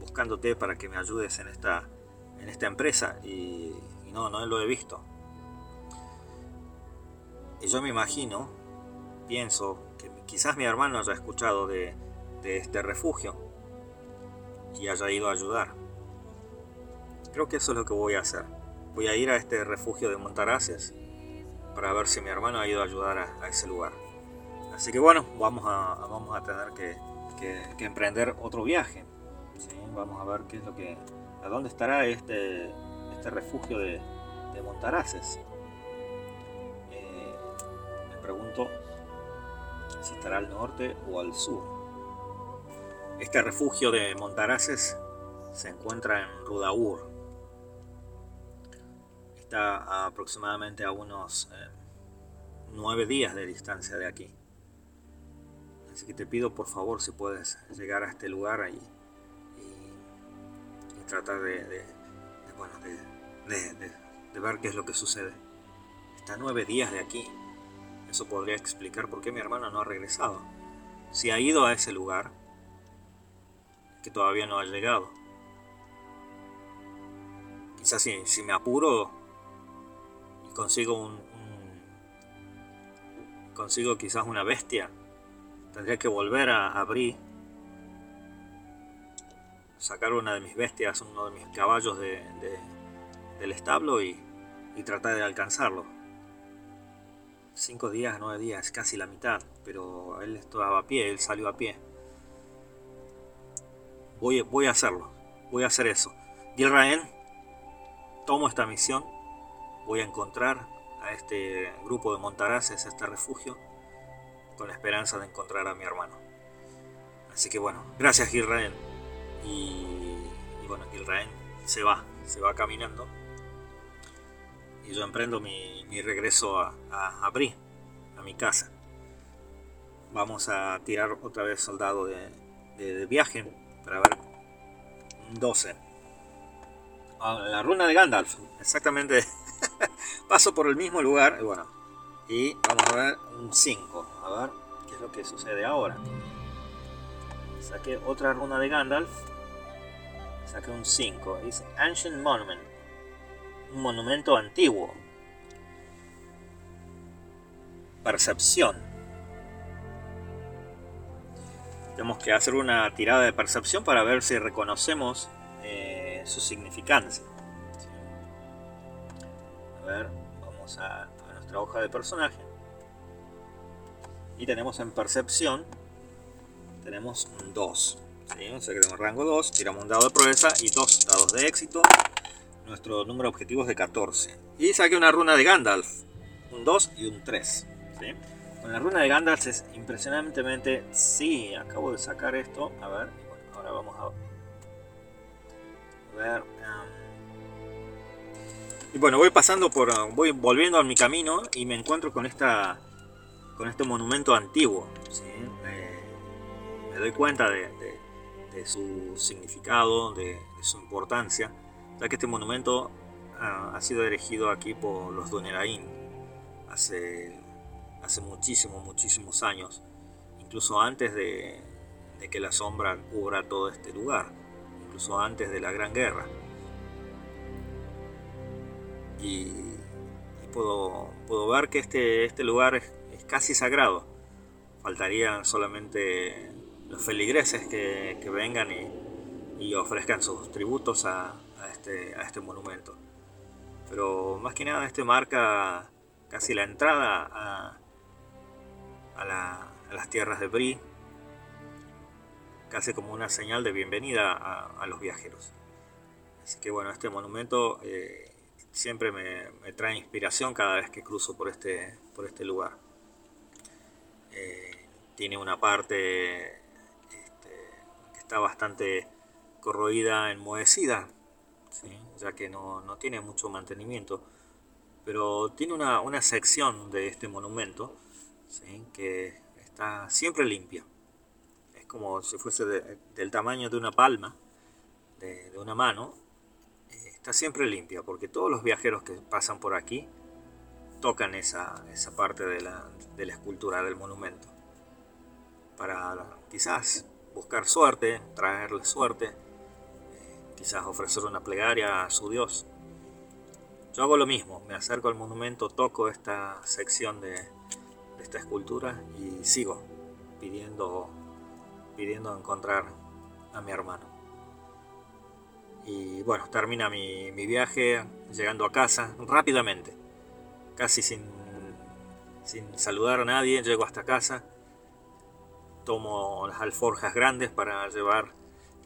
[SPEAKER 2] buscándote para que me ayudes en esta en esta empresa y, no, no lo he visto. Y yo me imagino, pienso quizás mi hermano haya escuchado de, este refugio y haya ido a ayudar. Creo que eso es lo que voy a hacer. Voy a ir a este refugio de Montaraces para ver si mi hermano ha ido a ayudar a, ese lugar. Así que bueno, vamos a, vamos a tener que, emprender otro viaje. Vamos a ver qué es lo que, ¿A dónde estará este, este refugio de, Montaraces? Eh, me pregunto estará al norte o al sur. Este refugio de Montaraces se encuentra en Rudaur. Está aproximadamente a unos eh, nueve días de distancia de aquí. Así que te pido por favor si puedes llegar a este lugar ahí tratar de, bueno, de, ver qué es lo que sucede. Está nueve días de aquí. Eso podría explicar por qué mi hermano no ha regresado. Si ha ido a ese lugar, que todavía no ha llegado. Quizás si, me apuro y consigo un, consigo quizás una bestia, tendría que volver a abrir sacar una de mis bestias, uno de mis caballos de, del establo y, y tratar de alcanzarlo. Cinco días, nueve días, casi la mitad, pero él estaba a pie, él salió a pie. Voy, voy a hacerlo, voy a hacer eso. Gilraen, tomo esta misión, voy a encontrar a este grupo de montaraces, a este refugio, con la esperanza de encontrar a mi hermano. Así que bueno, gracias Gilraen. Y, bueno, Gilraen se va, se va caminando. Y yo emprendo mi, regreso a, a, Bri, a mi casa. Vamos a tirar otra vez soldado de, viaje para ver 12. Ah, la runa de Gandalf, exactamente. Paso por el mismo lugar, y bueno, y vamos a ver un 5. A ver qué es lo que sucede ahora. Saqué otra runa de Gandalf. Saqué un 5. Dice Ancient Monument. Un monumento antiguo. Percepción. Tenemos que hacer una tirada de percepción para ver si reconocemos eh, su significancia. A ver, vamos a, nuestra hoja de personaje. Y tenemos en percepción, tenemos un 2. O sea que tenemos rango 2, tiramos un dado de proeza y dos dados de éxito. Nuestro número de objetivos de 14. Y saqué una runa de Gandalf, un 2 y un 3. Con la runa de Gandalf es impresionantemente... Sí, acabo de sacar esto. A ver, ahora vamos a ver. y bueno, voy pasando por. Voy volviendo a mi camino y me encuentro con esta. Con este monumento antiguo. me doy cuenta de, su significado, de, su importancia. Ya que este monumento ah, ha sido erigido aquí por los Dunerain hace hace muchísimos, muchísimos años, incluso antes de, que la sombra cubra todo este lugar, incluso antes de la Gran Guerra. Y, puedo, puedo, ver que este, este lugar es, casi sagrado. Faltarían solamente los feligreses que, vengan y, ofrezcan sus tributos a, este, a este monumento. Pero más que nada este marca casi la entrada a, a, las tierras de Brie, casi como una señal de bienvenida a, los viajeros. Así que bueno, este monumento eh, siempre me, trae inspiración cada vez que cruzo por este, por este lugar. Eh, tiene una parte este, que está bastante corroída, enmohecida, ya que no, tiene mucho mantenimiento, pero tiene una, una sección de este monumento que está siempre limpia. Es como si fuese del tamaño de una palma, de, una mano. Está siempre limpia, porque todos los viajeros que pasan por aquí tocan esa, esa parte de la, de la escultura del monumento. Para quizás buscar suerte, traerle suerte, quizás ofrecer una plegaria a su Dios. Yo hago lo mismo, me acerco al monumento, toco esta sección de, esta escultura y sigo pidiendo, pidiendo encontrar a mi hermano. Y bueno, termina mi, viaje llegando a casa rápidamente, casi sin, sin saludar a nadie, llego hasta casa, tomo las alforjas grandes para llevar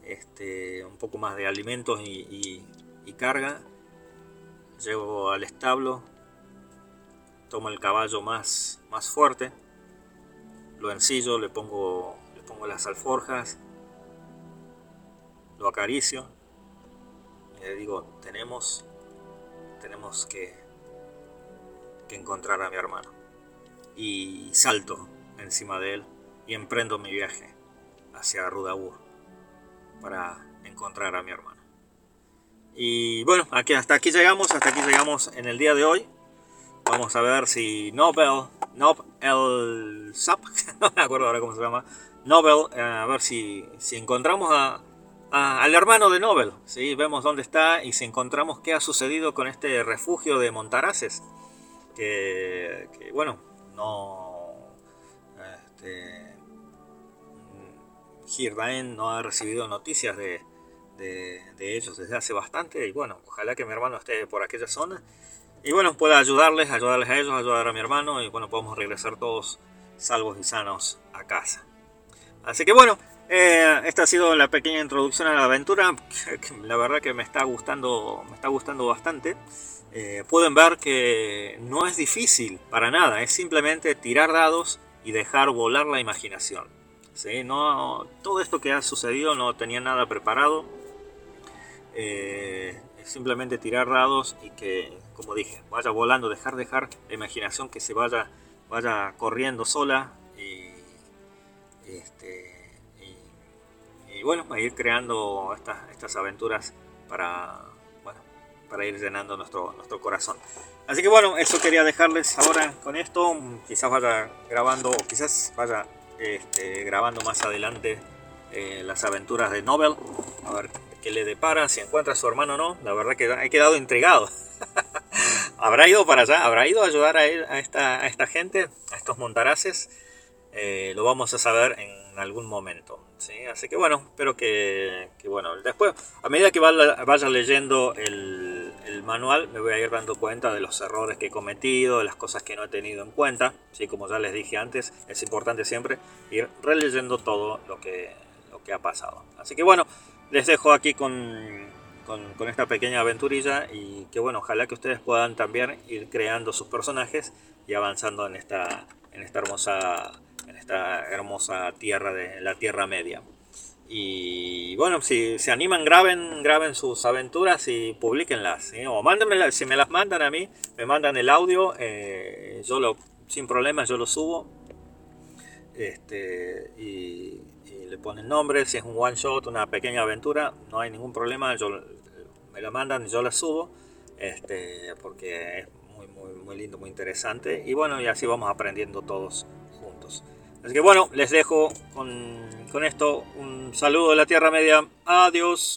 [SPEAKER 2] este, un poco más de alimentos y, carga, llego al establo, tomo el caballo más, más fuerte, lo ensillo, le pongo, le pongo las alforjas, lo acaricio y le digo, tenemos, tenemos que, que encontrar a mi hermano. Y salto encima de él y emprendo mi viaje hacia Rudaur para encontrar a mi hermano. Y bueno, aquí, hasta aquí llegamos, hasta aquí llegamos en el día de hoy. Vamos a ver si Nobel, Nobel el Sap, no me acuerdo ahora cómo se llama, Nobel, eh, a ver si, si encontramos a, al hermano de Nobel, ¿sí? vemos dónde está y si encontramos qué ha sucedido con este refugio de Montaraces, que, bueno, no... Este, Girdaen no ha recibido noticias de, de, ellos desde hace bastante y bueno, ojalá que mi hermano esté por aquella zona y bueno, pueda ayudarles, ayudarles a ellos, ayudar a mi hermano y bueno, podemos regresar todos salvos y sanos a casa. Así que bueno, eh, esta ha sido la pequeña introducción a la aventura. La verdad que me está gustando, me está gustando bastante. Eh, pueden ver que no es difícil para nada, es simplemente tirar dados y dejar volar la imaginación. ¿Sí? No, todo esto que ha sucedido no tenía nada preparado. Eh, simplemente tirar dados y que, como dije, vaya volando, dejar dejar la imaginación que se vaya, vaya corriendo sola y, este, y, bueno, ir creando estas, estas aventuras para, bueno, para ir llenando nuestro, nuestro corazón. Así que bueno, eso quería dejarles ahora con esto. Quizás vaya grabando, o quizás vaya este, grabando más adelante eh, las aventuras de Nobel. A ver qué le depara, si encuentra a su hermano o no. La verdad que he quedado intrigado. ¿Habrá ido para allá? ¿Habrá ido a ayudar a, a, esta, esta gente, a estos montaraces? Eh, lo vamos a saber en algún momento. ¿sí? Así que bueno, espero que, bueno, después, a medida que vaya, leyendo el, manual, me voy a ir dando cuenta de los errores que he cometido, de las cosas que no he tenido en cuenta. ¿sí? Como ya les dije antes, es importante siempre ir releyendo todo lo que, lo que ha pasado. Así que bueno, les dejo aquí con, con, con esta pequeña aventurilla y que bueno, ojalá que ustedes puedan también ir creando sus personajes y avanzando en esta, en esta hermosa esta hermosa tierra de la Tierra Media. Y bueno, si se animan, graben, graben sus aventuras y publiquenlas. O mándenme, si me las mandan a mí, me mandan el audio, eh, yo lo, sin problemas yo lo subo. Este, y, le ponen nombre, si es un one shot, una pequeña aventura, no hay ningún problema, yo, me la mandan yo la subo. Este, porque es muy, muy, muy lindo, muy interesante. Y bueno, y así vamos aprendiendo todos juntos. Así que bueno, les dejo con, con esto un saludo de la Tierra Media. Adiós.